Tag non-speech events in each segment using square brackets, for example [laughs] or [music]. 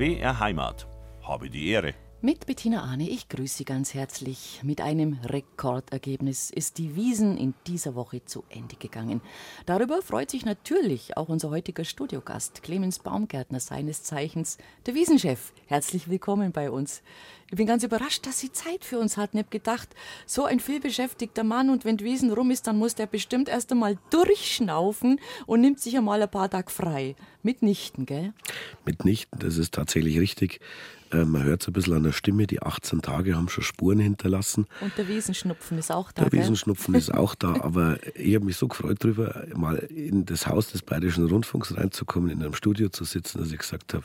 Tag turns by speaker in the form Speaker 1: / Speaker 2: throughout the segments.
Speaker 1: BR Heimat. Habe die Ehre.
Speaker 2: Mit Bettina Ahne, ich grüße Sie ganz herzlich. Mit einem Rekordergebnis ist die Wiesen in dieser Woche zu Ende gegangen. Darüber freut sich natürlich auch unser heutiger Studiogast, Clemens Baumgärtner, seines Zeichens, der Wiesenchef. Herzlich willkommen bei uns. Ich bin ganz überrascht, dass Sie Zeit für uns hatten. Ich habe gedacht, so ein vielbeschäftigter Mann und wenn Wiesen rum ist, dann muss der bestimmt erst einmal durchschnaufen und nimmt sich einmal ein paar Tage frei. Mitnichten, gell?
Speaker 3: Mitnichten, das ist tatsächlich richtig. Äh, man hört es ein bisschen an der Stimme, die 18 Tage haben schon Spuren hinterlassen.
Speaker 2: Und der Wiesenschnupfen ist auch da.
Speaker 3: Der gell? Wiesenschnupfen ist auch da, [laughs] aber ich habe mich so gefreut darüber, mal in das Haus des Bayerischen Rundfunks reinzukommen, in einem Studio zu sitzen, dass ich gesagt habe,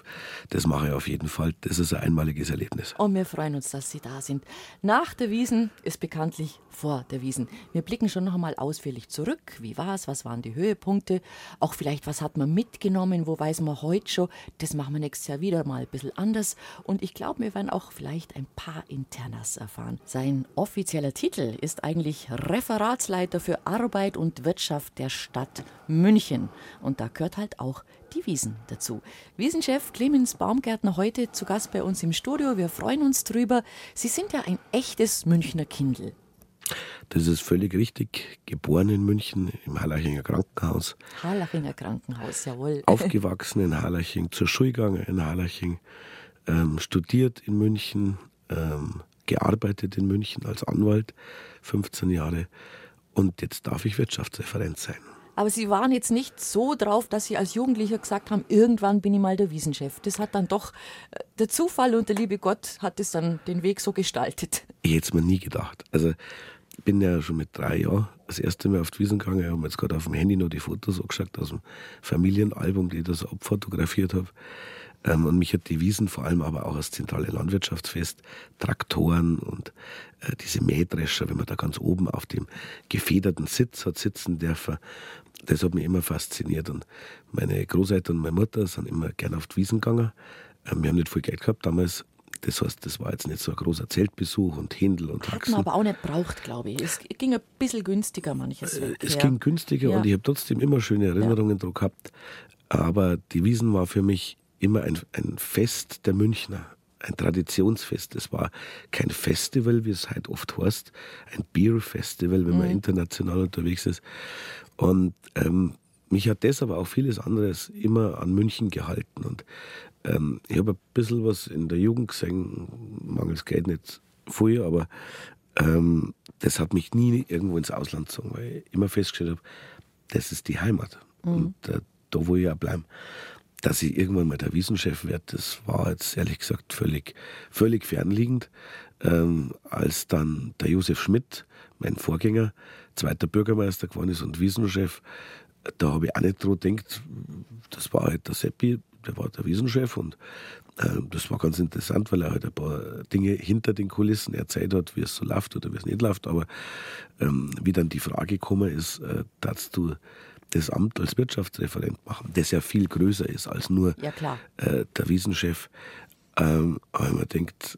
Speaker 3: das mache ich auf jeden Fall. Das ist ein einmaliges Erlebnis.
Speaker 2: Und wir freuen uns, dass Sie da sind. Nach der Wiesen ist bekanntlich vor der Wiesen. Wir blicken schon noch einmal ausführlich zurück. Wie war es? Was waren die Höhepunkte? Auch vielleicht, was hat man mitgenommen? Wo weiß man heute schon? Das machen wir nächstes Jahr wieder mal ein bisschen anders. Und ich glaube, wir werden auch vielleicht ein paar Internas erfahren. Sein offizieller Titel ist eigentlich Referatsleiter für Arbeit und Wirtschaft der Stadt München. Und da gehört halt auch die Wiesen dazu. Wiesenchef Clemens Baumgärtner heute zu Gast bei uns im Studio. Wir freuen uns drüber. Sie sind ja ein echtes Münchner Kindl.
Speaker 3: Das ist völlig richtig. Geboren in München im Harlachinger Krankenhaus.
Speaker 2: Harlachinger Krankenhaus, jawohl. [laughs]
Speaker 3: Aufgewachsen in Harlaching, zur Schule gegangen in Harlaching ähm, studiert in München, ähm, gearbeitet in München als Anwalt, 15 Jahre. Und jetzt darf ich Wirtschaftsreferent sein.
Speaker 2: Aber Sie waren jetzt nicht so drauf, dass Sie als Jugendlicher gesagt haben, irgendwann bin ich mal der Wiesenchef. Das hat dann doch äh, der Zufall und der liebe Gott hat es dann den Weg so gestaltet. [laughs]
Speaker 3: Ich hätte es mir nie gedacht. Also ich bin ja schon mit drei Jahren das erste Mal auf die Wiesen gegangen. Ich habe jetzt gerade auf dem Handy noch die Fotos angeschaut aus dem Familienalbum, die ich da so abfotografiert habe. Ähm, und mich hat die Wiesen vor allem aber auch als zentrale Landwirtschaftsfest, Traktoren und äh, diese Mähdrescher, wenn man da ganz oben auf dem gefederten Sitz hat sitzen dürfen, das hat mich immer fasziniert. Und meine Großeltern und meine Mutter sind immer gerne auf die Wiesen gegangen. Ähm, wir haben nicht viel Geld gehabt damals. Das heißt, das war jetzt nicht so ein großer Zeltbesuch und Händel und
Speaker 2: Hat man aber auch nicht braucht, glaube ich. Es ging ein bisschen günstiger manches.
Speaker 3: Weg, es ging günstiger ja. und ich habe trotzdem immer schöne Erinnerungen ja. daran gehabt. Aber die Wiesen war für mich immer ein, ein Fest der Münchner, ein Traditionsfest. Es war kein Festival, wie es halt oft heißt, ein Beer-Festival, wenn mhm. man international unterwegs ist. Und ähm, mich hat das, aber auch vieles anderes immer an München gehalten. Und ähm, ich habe ein bisschen was in der Jugend gesehen, mangels Geld nicht viel, aber ähm, das hat mich nie irgendwo ins Ausland gezogen, weil ich immer festgestellt habe, das ist die Heimat. Mhm. Und äh, da wo ich ja bleiben dass ich irgendwann mal der Wiesenchef werde, das war jetzt ehrlich gesagt völlig, völlig fernliegend. Ähm, als dann der Josef Schmidt, mein Vorgänger, zweiter Bürgermeister geworden ist und Wiesenchef, da habe ich auch nicht dran gedacht, das war halt der Seppi, der war der Wiesenchef und äh, das war ganz interessant, weil er halt ein paar Dinge hinter den Kulissen erzählt hat, wie es so läuft oder wie es nicht läuft, aber ähm, wie dann die Frage gekommen ist, äh, dass du das Amt als Wirtschaftsreferent machen, das ja viel größer ist als nur
Speaker 2: ja,
Speaker 3: äh, der Wiesenchef. Ähm, aber man denkt,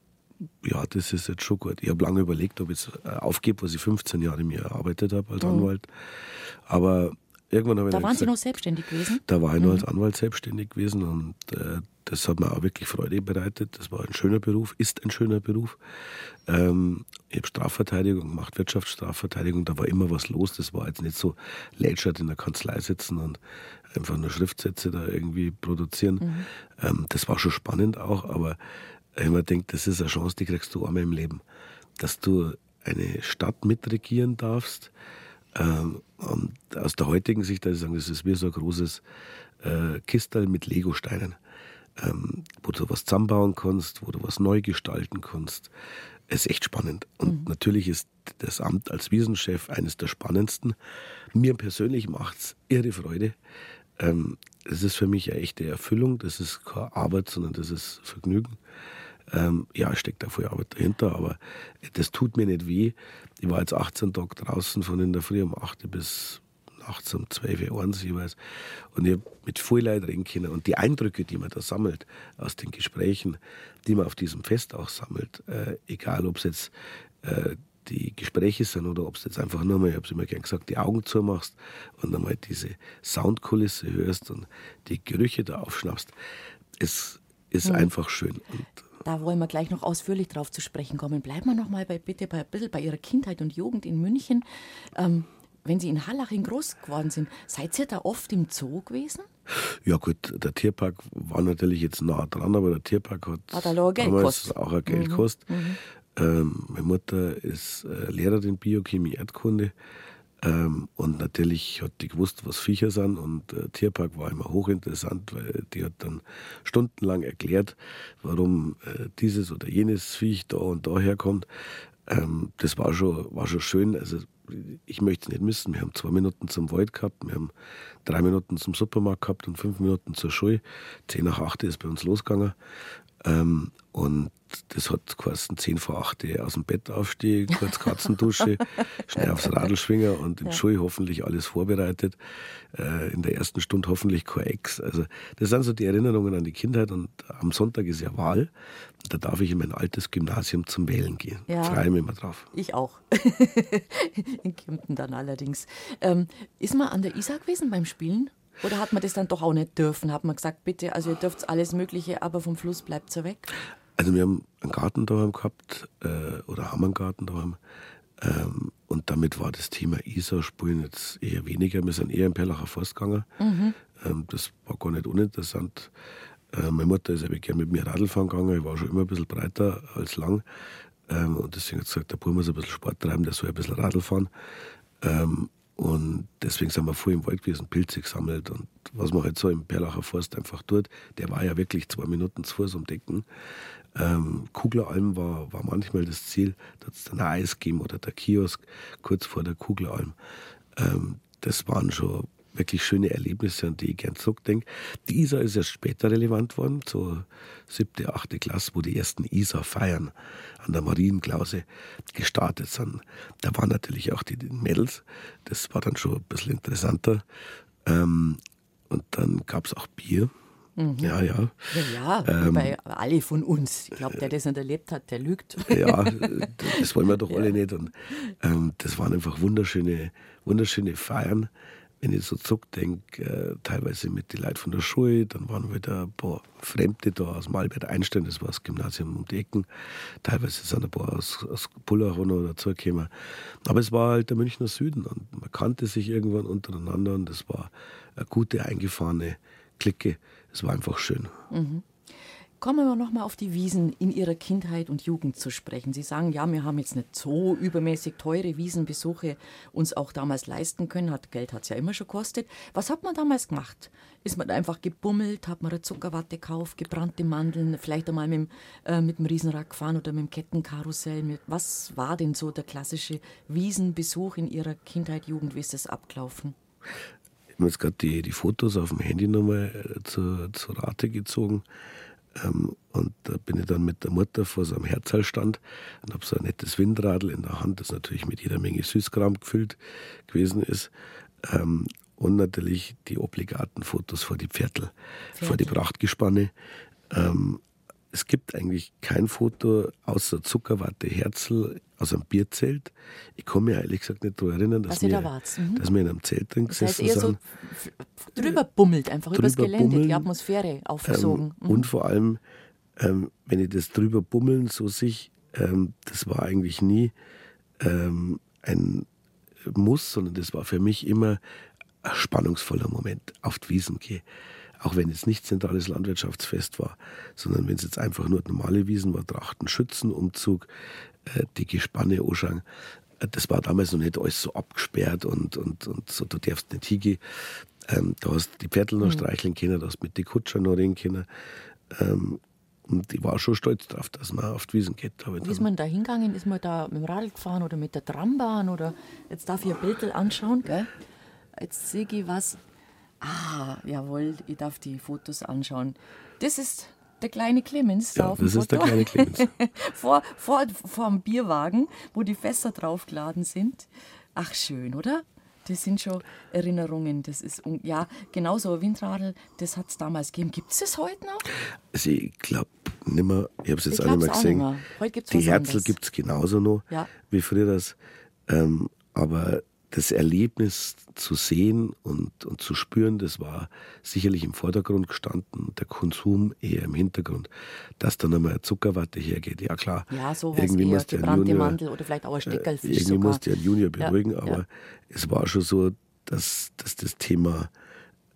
Speaker 3: ja, das ist jetzt schon gut. Ich habe lange überlegt, ob ich es äh, aufgebe, was ich 15 Jahre mir erarbeitet habe als mhm. Anwalt. Aber irgendwann habe ich
Speaker 2: Da waren
Speaker 3: gesagt,
Speaker 2: Sie noch selbstständig gewesen?
Speaker 3: Da war ich mhm. noch als Anwalt selbstständig gewesen und äh, das hat mir auch wirklich Freude bereitet. Das war ein schöner Beruf, ist ein schöner Beruf. Ähm, ich habe Strafverteidigung gemacht, Wirtschaftsstrafverteidigung, da war immer was los. Das war jetzt nicht so lätschert in der Kanzlei sitzen und einfach nur Schriftsätze da irgendwie produzieren. Mhm. Ähm, das war schon spannend auch, aber ich mir denke, das ist eine Chance, die kriegst du einmal im Leben. Dass du eine Stadt mitregieren darfst, ähm, und aus der heutigen Sicht, da ich sagen, das ist wie so ein großes äh, Kistel mit Legosteinen, ähm, wo du was zusammenbauen kannst, wo du was neu gestalten kannst. Es ist echt spannend. Und mhm. natürlich ist das Amt als Wiesenchef eines der spannendsten. Mir persönlich macht es irre Freude. Ähm, es ist für mich eine echte Erfüllung. Das ist keine Arbeit, sondern das ist Vergnügen. Ähm, ja, steckt da viel Arbeit dahinter, aber das tut mir nicht weh. Ich war jetzt 18 Tage draußen von in der Früh um 8 bis nachts um 12 Uhr eins jeweils. Und ich habe mit viel Leuten reden können. Und die Eindrücke, die man da sammelt, aus den Gesprächen, die man auf diesem Fest auch sammelt, äh, egal ob es jetzt äh, die Gespräche sind oder ob es jetzt einfach nur mal, ich habe es immer gern gesagt, die Augen zumachst und einmal diese Soundkulisse hörst und die Gerüche da aufschnappst. Es ist einfach schön. Und
Speaker 2: da wollen wir gleich noch ausführlich drauf zu sprechen kommen. Bleiben wir noch mal bei, bitte bei, ein bisschen bei Ihrer Kindheit und Jugend in München. Ähm, wenn Sie in Hallaching groß geworden sind, seid ihr da oft im Zoo gewesen?
Speaker 3: Ja gut, der Tierpark war natürlich jetzt nah dran, aber der Tierpark hat,
Speaker 2: hat auch Geld damals
Speaker 3: auch ein Geld gekostet. Mhm. Ähm, meine Mutter ist äh, Lehrerin Biochemie Erdkunde ähm, und natürlich hat die gewusst, was Viecher sind und äh, Tierpark war immer hochinteressant, weil die hat dann stundenlang erklärt, warum äh, dieses oder jenes Viech da und da herkommt. Ähm, das war schon, war schon schön. Also ich möchte es nicht missen. Wir haben zwei Minuten zum Wald gehabt, wir haben drei Minuten zum Supermarkt gehabt und fünf Minuten zur Schule. Zehn nach acht ist bei uns losgegangen. Ähm, und das hat geheißen, 10 vor 8 aus dem Bett aufstehen, kurz Katzendusche, [laughs] schnell aufs Radl schwingen und in ja. Schule hoffentlich alles vorbereitet. Äh, in der ersten Stunde hoffentlich kein Ex. Also, das sind so die Erinnerungen an die Kindheit und am Sonntag ist ja Wahl. Da darf ich in mein altes Gymnasium zum Wählen gehen. Ja. Freue mich immer drauf.
Speaker 2: Ich auch. [laughs] in Kempten dann allerdings. Ähm, ist man an der Isar gewesen beim Spielen? Oder hat man das dann doch auch nicht dürfen? Hat man gesagt, bitte, also ihr dürft alles Mögliche, aber vom Fluss bleibt ihr weg?
Speaker 3: Also wir haben einen Garten daheim gehabt, äh, oder haben einen Garten daheim. Ähm, und damit war das Thema Isar-Spulen jetzt eher weniger. Wir sind eher im Perlacher Forst gegangen. Mhm. Ähm, das war gar nicht uninteressant. Äh, meine Mutter ist aber gerne mit mir Radl fahren gegangen. Ich war schon immer ein bisschen breiter als lang. Ähm, und deswegen hat sie gesagt, der Bub muss ein bisschen Sport treiben, der soll ein bisschen Radl fahren. Ähm, und deswegen sind wir vor im Wald gewesen, Pilze gesammelt und was man halt so im Perlacher Forst einfach tut. Der war ja wirklich zwei Minuten zu Fuß umdecken. Ähm, Kugleralm war, war manchmal das Ziel, dass es dann Eis geben oder der Kiosk kurz vor der Kugleralm. Ähm, das waren schon wirklich schöne Erlebnisse, an die ich gern zurückdenke. Die Isar ist erst später relevant worden, so siebte, achte Klasse, wo die ersten Isar-Feiern an der Marienklause gestartet sind. Da waren natürlich auch die Mädels, das war dann schon ein bisschen interessanter. Ähm, und dann gab es auch Bier.
Speaker 2: Mhm. Ja, ja. Ja, ja ähm, bei alle von uns. Ich glaube, der das nicht erlebt hat, der lügt.
Speaker 3: Ja, [laughs] das wollen wir doch alle nicht. Und ähm, das waren einfach wunderschöne, wunderschöne Feiern wenn ich so zurückdenke, äh, teilweise mit den Leuten von der Schule, dann waren wieder ein paar Fremde da aus Malbert Einstein, das war das Gymnasium um die Ecken. Teilweise sind ein paar aus, aus Pullach oder dazugekommen. Aber es war halt der Münchner Süden und man kannte sich irgendwann untereinander und das war eine gute, eingefahrene Clique. Es war einfach schön.
Speaker 2: Mhm. Kommen wir noch mal auf die Wiesen in Ihrer Kindheit und Jugend zu sprechen. Sie sagen, ja, wir haben jetzt nicht so übermäßig teure Wiesenbesuche uns auch damals leisten können. Hat, Geld hat es ja immer schon gekostet. Was hat man damals gemacht? Ist man einfach gebummelt? Hat man eine Zuckerwatte gekauft, gebrannte Mandeln, vielleicht einmal mit, äh, mit dem Riesenrad gefahren oder mit dem Kettenkarussell? Was war denn so der klassische Wiesenbesuch in Ihrer Kindheit, Jugend? Wie ist das abgelaufen?
Speaker 3: Ich habe jetzt gerade die, die Fotos auf dem Handy nochmal äh, zur, zur Rate gezogen. Ähm, und da bin ich dann mit der Mutter vor so einem Herzallstand und habe so ein nettes Windradl in der Hand, das natürlich mit jeder Menge Süßkram gefüllt gewesen ist. Ähm, und natürlich die obligaten Fotos vor die Pferdl, Pferdl. vor die Prachtgespanne. Ähm, es gibt eigentlich kein Foto außer Zuckerwatte Herzl aus einem Bierzelt. Ich kann mich ehrlich gesagt nicht daran erinnern, dass, wir, da mhm. dass wir in einem Zelt drin das heißt eher sind.
Speaker 2: So drüber bummelt, einfach drüber übers Gelände, bummeln, die Atmosphäre aufgesogen.
Speaker 3: Ähm, mhm. Und vor allem, ähm, wenn ich das drüber bummeln so sich, ähm, das war eigentlich nie ähm, ein Muss, sondern das war für mich immer ein spannungsvoller Moment, auf die Wiesen gehen auch wenn es nicht zentrales Landwirtschaftsfest war, sondern wenn es jetzt einfach nur normale Wiesen war, Trachten, Schützenumzug, die Gespanne anschauen. Äh, das war damals noch nicht alles so abgesperrt und, und, und so, du darfst nicht hingehen. Ähm, da hast du die Pferdel noch mhm. streicheln können, da hast du mit den Kutscher noch reden können. Ähm, und ich war schon stolz darauf, dass man auf die Wiesen geht.
Speaker 2: Wie ist man da hingegangen? Ist man da mit dem Radl gefahren oder mit der Trambahn? Oder jetzt darf ich ein Bild anschauen. Gell? Jetzt sehe ich was. Ah, jawohl, ich darf die Fotos anschauen. Das ist der kleine Clemens.
Speaker 3: Ja, das ist der kleine Clemens. [laughs]
Speaker 2: vor, vor, vor dem Bierwagen, wo die Fässer draufgeladen sind. Ach, schön, oder? Das sind schon Erinnerungen. Das ist, ja, genauso ein Windradl, das hat es damals gegeben. Gibt es das heute noch?
Speaker 3: Also ich glaube nicht mehr. Ich habe es jetzt auch nicht mehr gesehen. Mehr. Heute gibt's die Herzl gibt es genauso noch, ja. wie früher das. Ähm, aber das Erlebnis zu sehen und, und zu spüren, das war sicherlich im Vordergrund gestanden, der Konsum eher im Hintergrund. Dass dann einmal eine Zuckerwatte hergeht, ja klar.
Speaker 2: Ja, so irgendwie eher, muss der Junior, Mandel oder vielleicht auch ein Steckerlfisch
Speaker 3: Irgendwie
Speaker 2: sogar.
Speaker 3: muss der Junior beruhigen, ja, aber ja. es war schon so, dass, dass das Thema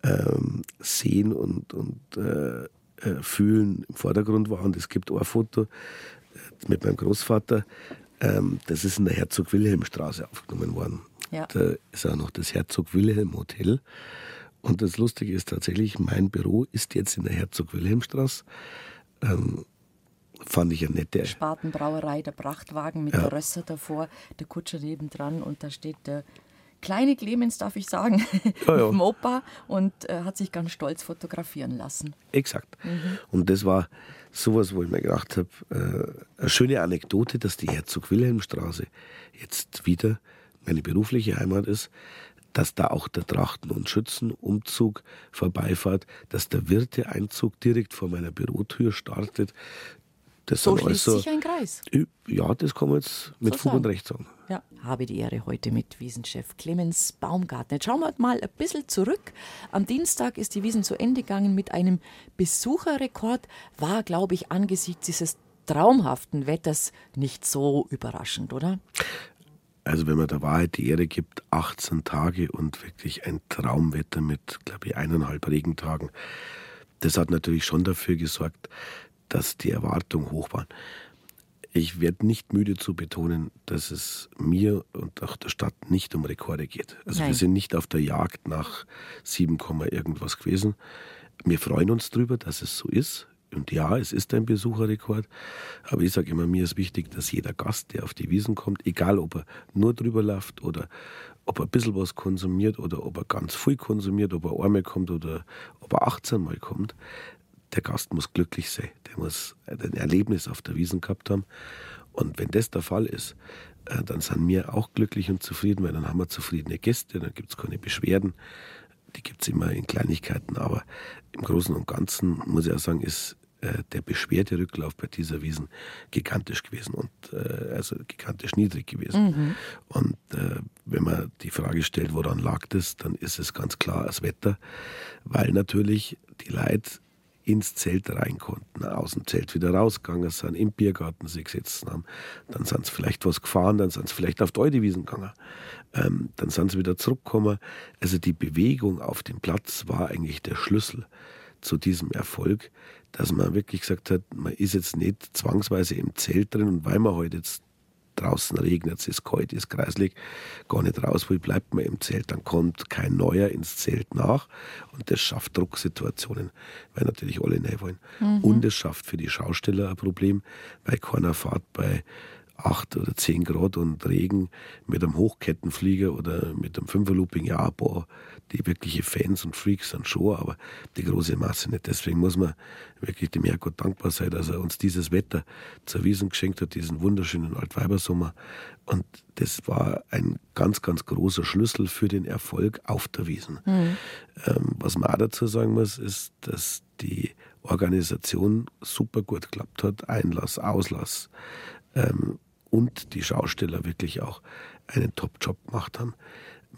Speaker 3: ähm, Sehen und, und äh, äh, Fühlen im Vordergrund war. Und es gibt auch ein Foto äh, mit meinem Großvater, ähm, das ist in der Herzog-Wilhelm-Straße aufgenommen worden. Ja. Da ist auch noch das Herzog-Wilhelm-Hotel. Und das Lustige ist tatsächlich, mein Büro ist jetzt in der Herzog-Wilhelm-Straße. Ähm, fand ich eine nette.
Speaker 2: Spatenbrauerei, der Prachtwagen mit ja. der Rösser davor, der Kutscher nebendran und da steht der kleine Clemens, darf ich sagen, [laughs] ja, ja. mit dem Opa und äh, hat sich ganz stolz fotografieren lassen.
Speaker 3: Exakt. Mhm. Und das war sowas, wo ich mir gedacht habe, äh, eine schöne Anekdote, dass die Herzog-Wilhelm-Straße jetzt wieder meine berufliche Heimat ist, dass da auch der Trachten- und Schützenumzug vorbeifahrt, dass der Wirteeinzug direkt vor meiner Bürotür startet.
Speaker 2: Das so schließt also, sich ein Kreis.
Speaker 3: Ja, das kann man jetzt mit so Fug und Recht sagen.
Speaker 2: Ja, habe die Ehre heute mit Wiesenchef Clemens Baumgartner. Jetzt schauen wir mal ein bisschen zurück. Am Dienstag ist die Wiesen zu Ende gegangen mit einem Besucherrekord. War, glaube ich, angesichts dieses traumhaften Wetters nicht so überraschend, oder?
Speaker 3: Also wenn man der Wahrheit die Ehre gibt, 18 Tage und wirklich ein Traumwetter mit, glaube ich, eineinhalb Regentagen. Das hat natürlich schon dafür gesorgt, dass die Erwartungen hoch waren. Ich werde nicht müde zu betonen, dass es mir und auch der Stadt nicht um Rekorde geht. Also Nein. wir sind nicht auf der Jagd nach 7, irgendwas gewesen. Wir freuen uns darüber, dass es so ist. Und ja, es ist ein Besucherrekord, aber ich sage immer, mir ist wichtig, dass jeder Gast, der auf die Wiesen kommt, egal ob er nur drüber läuft oder ob er ein bisschen was konsumiert oder ob er ganz viel konsumiert, ob er einmal kommt oder ob er 18 Mal kommt, der Gast muss glücklich sein. Der muss ein Erlebnis auf der Wiesen gehabt haben. Und wenn das der Fall ist, äh, dann sind wir auch glücklich und zufrieden, weil dann haben wir zufriedene Gäste, dann gibt es keine Beschwerden. Die gibt es immer in Kleinigkeiten, aber im Großen und Ganzen muss ich auch sagen, ist äh, der Beschwerderücklauf bei dieser Wiesen gigantisch gewesen und äh, also gigantisch niedrig gewesen. Mhm. Und äh, wenn man die Frage stellt, woran lag das, dann ist es ganz klar das Wetter, weil natürlich die Leute ins Zelt rein konnten, aus dem Zelt wieder rausgegangen sind, im Biergarten sich gesetzt haben. Dann sind sie vielleicht was gefahren, dann sind sie vielleicht auf die Eudewiesen gegangen. Ähm, dann sind sie wieder zurückgekommen. Also die Bewegung auf dem Platz war eigentlich der Schlüssel zu diesem Erfolg, dass man wirklich gesagt hat, man ist jetzt nicht zwangsweise im Zelt drin und weil man heute halt jetzt draußen regnet, es ist kalt, es ist kreislig, gar nicht raus will, bleibt man im Zelt, dann kommt kein Neuer ins Zelt nach und das schafft Drucksituationen, weil natürlich alle neu wollen. Mhm. Und es schafft für die Schausteller ein Problem, weil keiner fahrt bei 8 oder 10 Grad und Regen mit einem Hochkettenflieger oder mit einem Fünferlooping, ja, boah, die wirkliche Fans und Freaks sind schon, aber die große Masse nicht. Deswegen muss man wirklich dem Herrgott dankbar sein, dass er uns dieses Wetter zur Wiesen geschenkt hat, diesen wunderschönen Altweibersommer. Und das war ein ganz, ganz großer Schlüssel für den Erfolg auf der Wiesen. Mhm. Ähm, was man auch dazu sagen muss, ist, dass die Organisation super gut geklappt hat. Einlass, Auslass. Ähm, und die Schausteller wirklich auch einen Top-Job gemacht haben.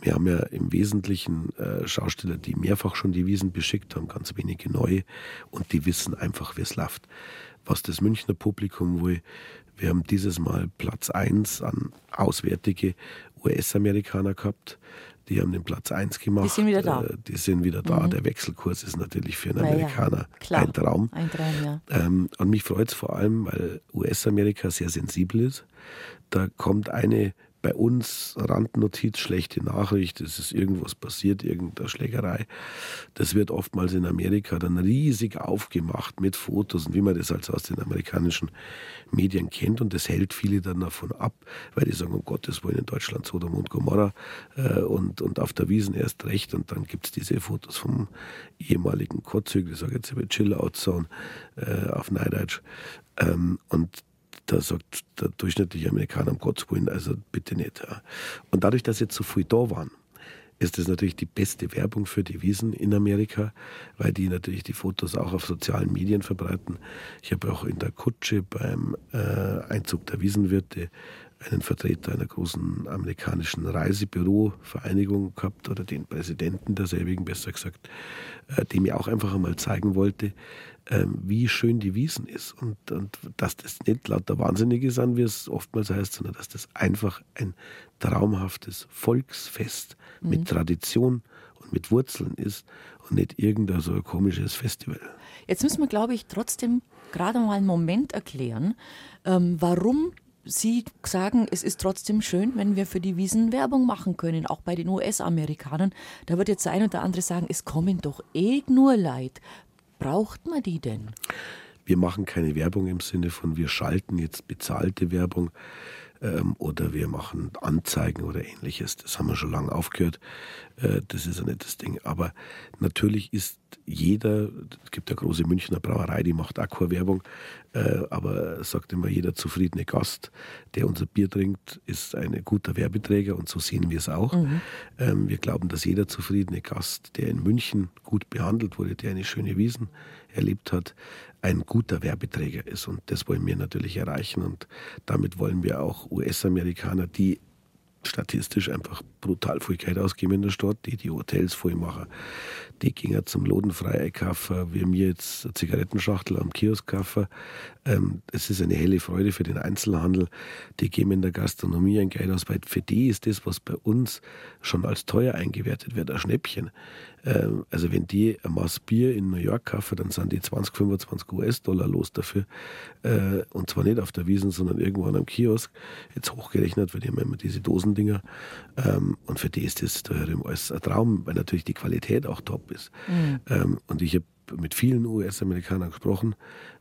Speaker 3: Wir haben ja im Wesentlichen äh, Schausteller, die mehrfach schon die Wiesen beschickt haben, ganz wenige neue und die wissen einfach, wie es läuft. Was das Münchner Publikum wohl, wir haben dieses Mal Platz 1 an auswärtige US-Amerikaner gehabt. Die haben den Platz 1 gemacht. Die
Speaker 2: sind wieder da.
Speaker 3: Äh, die sind wieder da. Mhm. Der Wechselkurs ist natürlich für einen Amerikaner
Speaker 2: ja,
Speaker 3: ein Traum.
Speaker 2: Ein Traum ja.
Speaker 3: Ähm, und mich freut es vor allem, weil US-Amerika sehr sensibel ist. Da kommt eine bei uns Randnotiz, schlechte Nachricht, es ist irgendwas passiert, irgendeine Schlägerei. Das wird oftmals in Amerika dann riesig aufgemacht mit Fotos und wie man das also aus den amerikanischen Medien kennt. Und das hält viele dann davon ab, weil die sagen, um Gottes Willen in Deutschland Sodom und Gomorra äh, und, und auf der Wiesen erst recht. Und dann gibt es diese Fotos vom ehemaligen Kotzügel, ich sage jetzt über Chill-Out-Zone äh, auf Neideutsch. Ähm, und da sagt der durchschnittliche Amerikaner, um Gottes Willen, also bitte nicht. Und dadurch, dass jetzt so viel da waren, ist das natürlich die beste Werbung für die Wiesen in Amerika, weil die natürlich die Fotos auch auf sozialen Medien verbreiten. Ich habe auch in der Kutsche beim äh, Einzug der Wiesenwirte einen Vertreter einer großen amerikanischen Reisebürovereinigung gehabt oder den Präsidenten derselbigen, besser gesagt, äh, dem ich auch einfach einmal zeigen wollte, äh, wie schön die Wiesen ist und, und dass das nicht lauter Wahnsinnige sind, wie es oftmals heißt, sondern dass das einfach ein traumhaftes Volksfest mhm. mit Tradition und mit Wurzeln ist und nicht irgendein so ein komisches Festival.
Speaker 2: Jetzt müssen wir, glaube ich, trotzdem gerade mal einen Moment erklären, ähm, warum Sie sagen, es ist trotzdem schön, wenn wir für die Wiesen Werbung machen können, auch bei den US-Amerikanern. Da wird jetzt der ein oder andere sagen, es kommen doch eh nur Leid. Braucht man die denn?
Speaker 3: Wir machen keine Werbung im Sinne von, wir schalten jetzt bezahlte Werbung ähm, oder wir machen Anzeigen oder ähnliches. Das haben wir schon lange aufgehört. Äh, das ist nicht das Ding. Aber natürlich ist jeder, es gibt eine große Münchner Brauerei, die macht Aqua-Werbung, äh, aber sagt immer, jeder zufriedene Gast, der unser Bier trinkt, ist ein guter Werbeträger und so sehen wir es auch. Mhm. Ähm, wir glauben, dass jeder zufriedene Gast, der in München gut behandelt wurde, der eine schöne Wiesen erlebt hat, ein guter Werbeträger ist. Und das wollen wir natürlich erreichen. Und damit wollen wir auch US-Amerikaner, die statistisch einfach brutal viel Geld ausgeben in der Stadt, die die Hotels voll machen, die gingen zum Lodenfrei kaufen, wir mir jetzt eine Zigarettenschachtel am Kiosk kaufen. Ähm, es ist eine helle Freude für den Einzelhandel. Die geben in der Gastronomie ein Geld aus, weil für die ist das, was bei uns schon als teuer eingewertet wird, ein Schnäppchen. Ähm, also wenn die ein Maß Bier in New York kaufen, dann sind die 20, 25 US-Dollar los dafür. Äh, und zwar nicht auf der Wiesen, sondern irgendwo an einem Kiosk. Jetzt hochgerechnet, weil die haben immer diese Dosendinger. Ähm, und für die ist das da alles ein Traum, weil natürlich die Qualität auch top ist. Mhm. Ähm, und ich habe mit vielen US-Amerikanern gesprochen,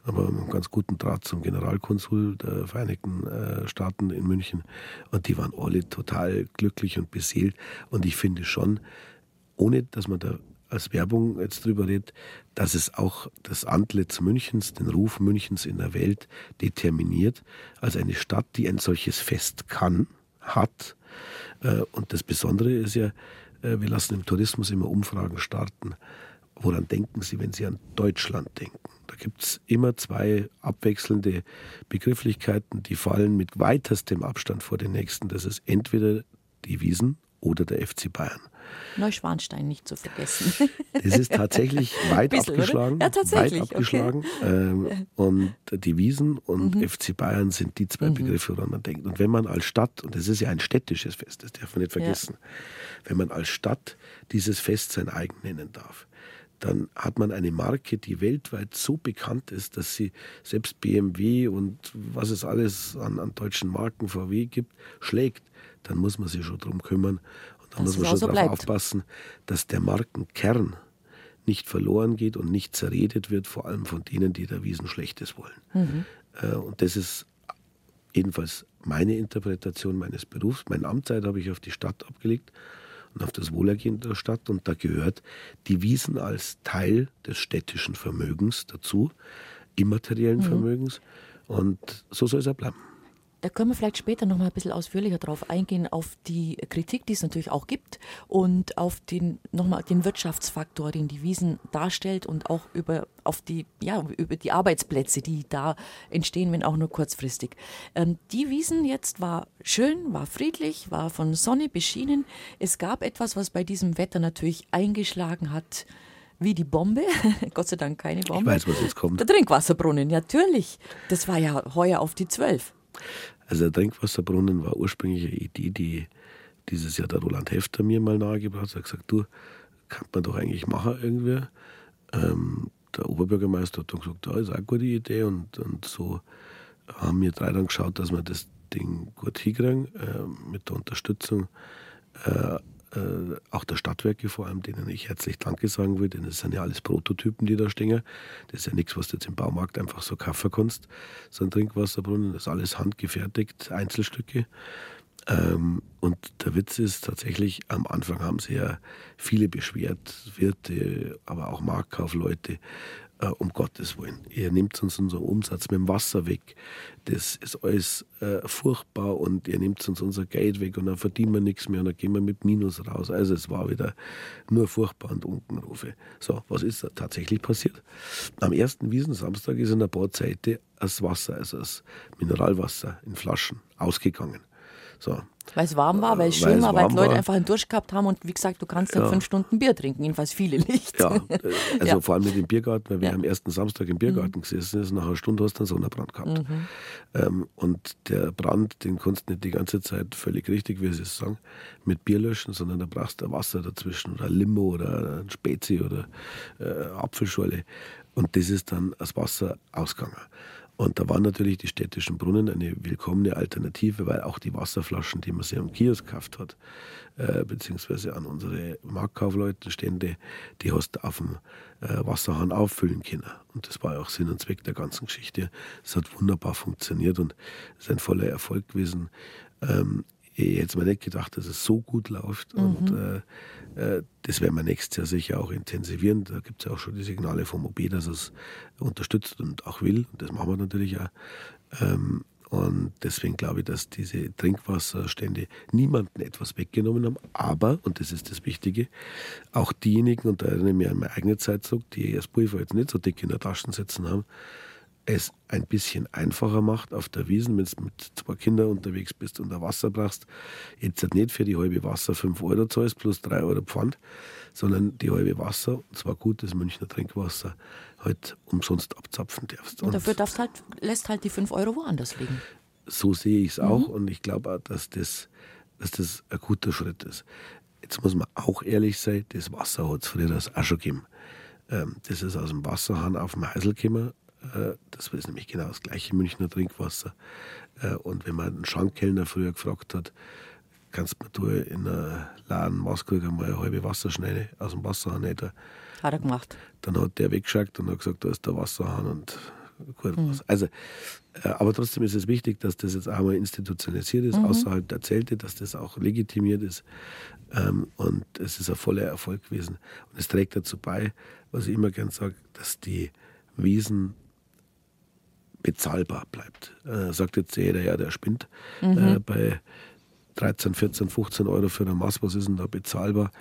Speaker 3: aber mit einem ganz guten Draht zum Generalkonsul der Vereinigten äh, Staaten in München. Und die waren alle total glücklich und beseelt. Und ich finde schon, ohne dass man da als Werbung jetzt drüber redet, dass es auch das Antlitz Münchens, den Ruf Münchens in der Welt determiniert, als eine Stadt, die ein solches Fest kann, hat. Äh, und das Besondere ist ja, äh, wir lassen im Tourismus immer Umfragen starten. Woran denken Sie, wenn Sie an Deutschland denken? Da gibt es immer zwei abwechselnde Begrifflichkeiten, die fallen mit weitestem Abstand vor den nächsten. Das ist entweder die Wiesen oder der FC Bayern.
Speaker 2: Neuschwanstein nicht zu vergessen. [laughs]
Speaker 3: Es ist tatsächlich [laughs] weit bisschen, abgeschlagen. Oder? Ja, tatsächlich. Weit abgeschlagen. Okay. Ähm, und die Wiesen und mhm. FC Bayern sind die zwei mhm. Begriffe, woran man denkt. Und wenn man als Stadt, und das ist ja ein städtisches Fest, das darf man nicht vergessen, ja. wenn man als Stadt dieses Fest sein eigen nennen darf, dann hat man eine Marke, die weltweit so bekannt ist, dass sie selbst BMW und was es alles an, an deutschen Marken VW gibt, schlägt. Dann muss man sich schon darum kümmern, da muss man schon so darauf aufpassen, dass der Markenkern nicht verloren geht und nicht zerredet wird, vor allem von denen, die der Wiesen Schlechtes wollen. Mhm. Äh, und das ist jedenfalls meine Interpretation meines Berufs. Meine Amtszeit habe ich auf die Stadt abgelegt und auf das Wohlergehen der Stadt. Und da gehört die Wiesen als Teil des städtischen Vermögens dazu, immateriellen mhm. Vermögens. Und so soll es auch bleiben.
Speaker 2: Da können wir vielleicht später noch mal ein bisschen ausführlicher darauf eingehen, auf die Kritik, die es natürlich auch gibt und auf den, noch mal den Wirtschaftsfaktor, den die Wiesen darstellt und auch über, auf die, ja, über die Arbeitsplätze, die da entstehen, wenn auch nur kurzfristig. Ähm, die Wiesen jetzt war schön, war friedlich, war von Sonne beschienen. Es gab etwas, was bei diesem Wetter natürlich eingeschlagen hat wie die Bombe. [laughs] Gott sei Dank keine Bombe.
Speaker 3: Ich weiß, was jetzt kommt.
Speaker 2: Der Trinkwasserbrunnen, natürlich. Das war ja heuer auf die Zwölf.
Speaker 3: Also der Trinkwasserbrunnen war ursprünglich eine Idee, die dieses Jahr der Roland Hefter mir mal nahegebracht hat. Er hat gesagt, du, kann man doch eigentlich machen irgendwie. Ähm, der Oberbürgermeister hat dann gesagt, ja, ist auch eine gute Idee. Und, und so haben wir drei dann geschaut, dass wir das Ding gut hinkriegen, äh, mit der Unterstützung äh, äh, auch der Stadtwerke vor allem, denen ich herzlich Danke sagen will, denn es sind ja alles Prototypen, die da stehen. Das ist ja nichts, was du jetzt im Baumarkt einfach so kaufen kannst, so ein Trinkwasserbrunnen, das ist alles handgefertigt, Einzelstücke. Ähm, und der Witz ist tatsächlich, am Anfang haben sie ja viele beschwert, Wirte, aber auch Marktkaufleute, äh, um Gottes Willen. Ihr nehmt uns unseren Umsatz mit dem Wasser weg. Das ist alles äh, furchtbar und ihr nehmt uns unser Geld weg und dann verdienen wir nichts mehr und dann gehen wir mit Minus raus. Also es war wieder nur furchtbar und Unkenrufe. So, was ist da tatsächlich passiert? Am ersten Wiesensamstag ist in der Bordseite das Wasser, also das Mineralwasser in Flaschen, ausgegangen. So.
Speaker 2: Weil es warm war, weil es
Speaker 3: Äh,
Speaker 2: schön war, weil die Leute
Speaker 3: war.
Speaker 2: einfach einen Durst gehabt haben und wie gesagt, du kannst dann
Speaker 3: Ja.
Speaker 2: fünf Stunden Bier trinken, jedenfalls viele nicht.
Speaker 3: Ja, äh, [laughs] also
Speaker 2: Ja.
Speaker 3: vor allem mit dem Biergarten, weil wir
Speaker 2: Ja. Mhm.
Speaker 3: am ersten Samstag im Biergarten gesessen sind, nach einer Stunde hast du einen Sonnenbrand gehabt. Ähm, und der Brand, den kannst du nicht die ganze Zeit völlig richtig, wie sie es sagen, mit Bier löschen, sondern da brauchst du Wasser dazwischen oder Limo oder ein Spezi oder äh, Apfelschorle. Und das ist dann das Wasser ausgegangen. Und da waren natürlich die städtischen Brunnen eine willkommene Alternative, weil auch die Wasserflaschen, die man sich am Kiosk gekauft hat, äh, beziehungsweise an unsere Marktkaufleute-Stände, die hast du auf dem äh, Wasserhahn auffüllen können. Und das war ja auch Sinn und Zweck der ganzen Geschichte. Es hat wunderbar funktioniert und es ist ein voller Erfolg gewesen. Ähm, ich hätte mir nicht gedacht, dass es so gut läuft. Und äh, äh, das werden wir nächstes Jahr sicher auch intensivieren. Da gibt es ja auch schon die Signale vom OB, dass es unterstützt und auch will. Das machen wir natürlich auch. Ähm, und deswegen glaube ich, dass diese Trinkwasserstände niemandem etwas weggenommen haben. Aber, und das ist das Wichtige, auch diejenigen, und da erinnere ich mich an meine eigene Zeit zurück, die erst Pulver jetzt nicht so dick in der Tasche sitzen haben, es ein bisschen einfacher macht auf der Wiesen, wenn du mit zwei Kindern unterwegs bist und ein Wasser brauchst, jetzt nicht für die halbe Wasser 5 Euro zahlst plus 3 Euro Pfand, sondern die halbe Wasser, und zwar gutes Münchner Trinkwasser, halt umsonst abzapfen darfst.
Speaker 2: Und dafür darfst halt, lässt halt die fünf Euro woanders liegen.
Speaker 3: so sehe ich es auch und ich glaube auch, dass das, dass das ein guter Schritt ist. Jetzt muss man auch ehrlich sein, das Wasser hat es früher auch schon gegeben. Ähm, das ist aus dem Wasserhahn auf dem Heisel gekommen. Äh, das ist nämlich genau das gleiche Münchner Trinkwasser. Äh, und wenn man einen Schankkellner früher gefragt hat, kannst du mir in einer laden Maßkrug einmal eine halbe Wasserschneide aus dem Wasserhahn nicht
Speaker 2: Hat er gemacht.
Speaker 3: dann hat der weggeschaut und hat gesagt, da ist der Wasserhahn und gut was. Also, äh, aber trotzdem ist es wichtig, dass das jetzt auch mal institutionalisiert ist, außerhalb der Zelte, dass das auch legitimiert ist. Ähm, und es ist ein voller Erfolg gewesen. Und es trägt dazu bei, was ich immer gern sage, dass die Wiesen bezahlbar bleibt. Äh, sagt jetzt jeder, ja, der spinnt. Äh, bei 13, 14, 15 Euro für eine Maß, was ist denn da bezahlbar?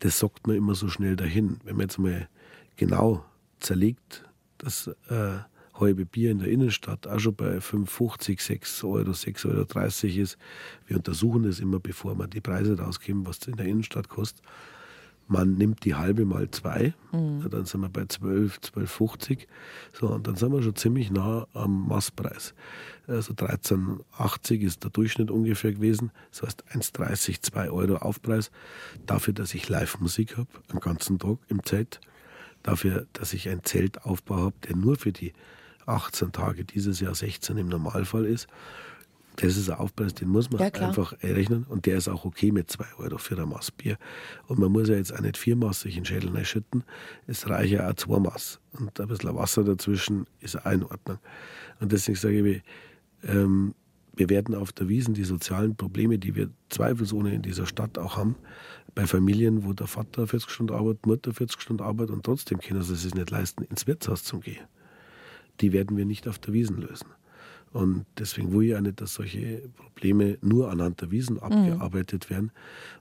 Speaker 3: Das sagt man immer so schnell dahin. Wenn man jetzt mal genau zerlegt, das äh, halbe Bier in der Innenstadt auch schon bei 5,50, 6 Euro, 6,30 Euro ist. Wir untersuchen das immer, bevor wir die Preise rausgeben, was das in der Innenstadt kostet. Man nimmt die halbe mal zwei, ja, dann sind wir bei 12, 12,50. So, und dann sind wir schon ziemlich nah am Maßpreis. Also 13,80 ist der Durchschnitt ungefähr gewesen. Das heißt 1,30, 2 Euro Aufpreis. Dafür, dass ich Live-Musik habe, am ganzen Tag im Zelt. Dafür, dass ich ein Zeltaufbau habe, der nur für die 18 Tage, dieses Jahr 16 im Normalfall ist. Das ist ein Aufpreis, den muss man
Speaker 2: Ja,
Speaker 3: einfach rechnen und der ist auch okay mit 2 Euro für ein Maß Bier. Und man muss ja jetzt auch nicht viermaß sich in den Schädel reinschütten. Es reicht ja auch zwei Maß. Und ein bisschen Wasser dazwischen ist auch in Ordnung. Und deswegen sage ich, ähm, wir werden auf der Wiesen die sozialen Probleme, die wir zweifelsohne in dieser Stadt auch haben, bei Familien, wo der Vater 40 Stunden arbeitet, Mutter 40 Stunden arbeitet und trotzdem können sie es sich nicht leisten, ins Wirtshaus zu gehen. Die werden wir nicht auf der Wiesen lösen. Und deswegen will ich auch nicht, dass solche Probleme nur anhand der Wiesen abgearbeitet werden.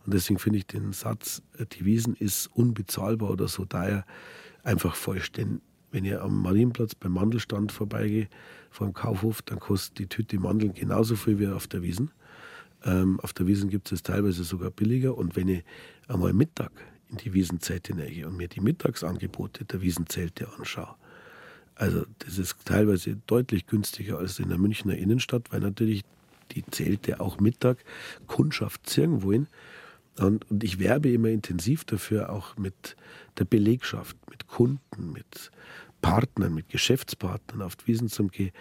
Speaker 3: Und deswegen finde ich den Satz, äh, die Wiesen ist unbezahlbar oder so daher einfach falsch. Denn wenn ich am Marienplatz beim Mandelstand vorbeigehe, vor dem Kaufhof, dann kostet die Tüte Mandeln genauso viel wie auf der Wiesen. Ähm, auf der Wiesen gibt es es teilweise sogar billiger. Und wenn ich einmal Mittag in die Wiesenzelte gehe und mir die Mittagsangebote der Wiesenzelte anschaue, also das ist teilweise deutlich günstiger als in der Münchner Innenstadt, weil natürlich die Zelte auch Mittag Kundschaft ziehen wollen. Und, und ich werbe immer intensiv dafür, auch mit der Belegschaft, mit Kunden, mit Partnern, mit Geschäftspartnern auf die Wiesen zu gehen.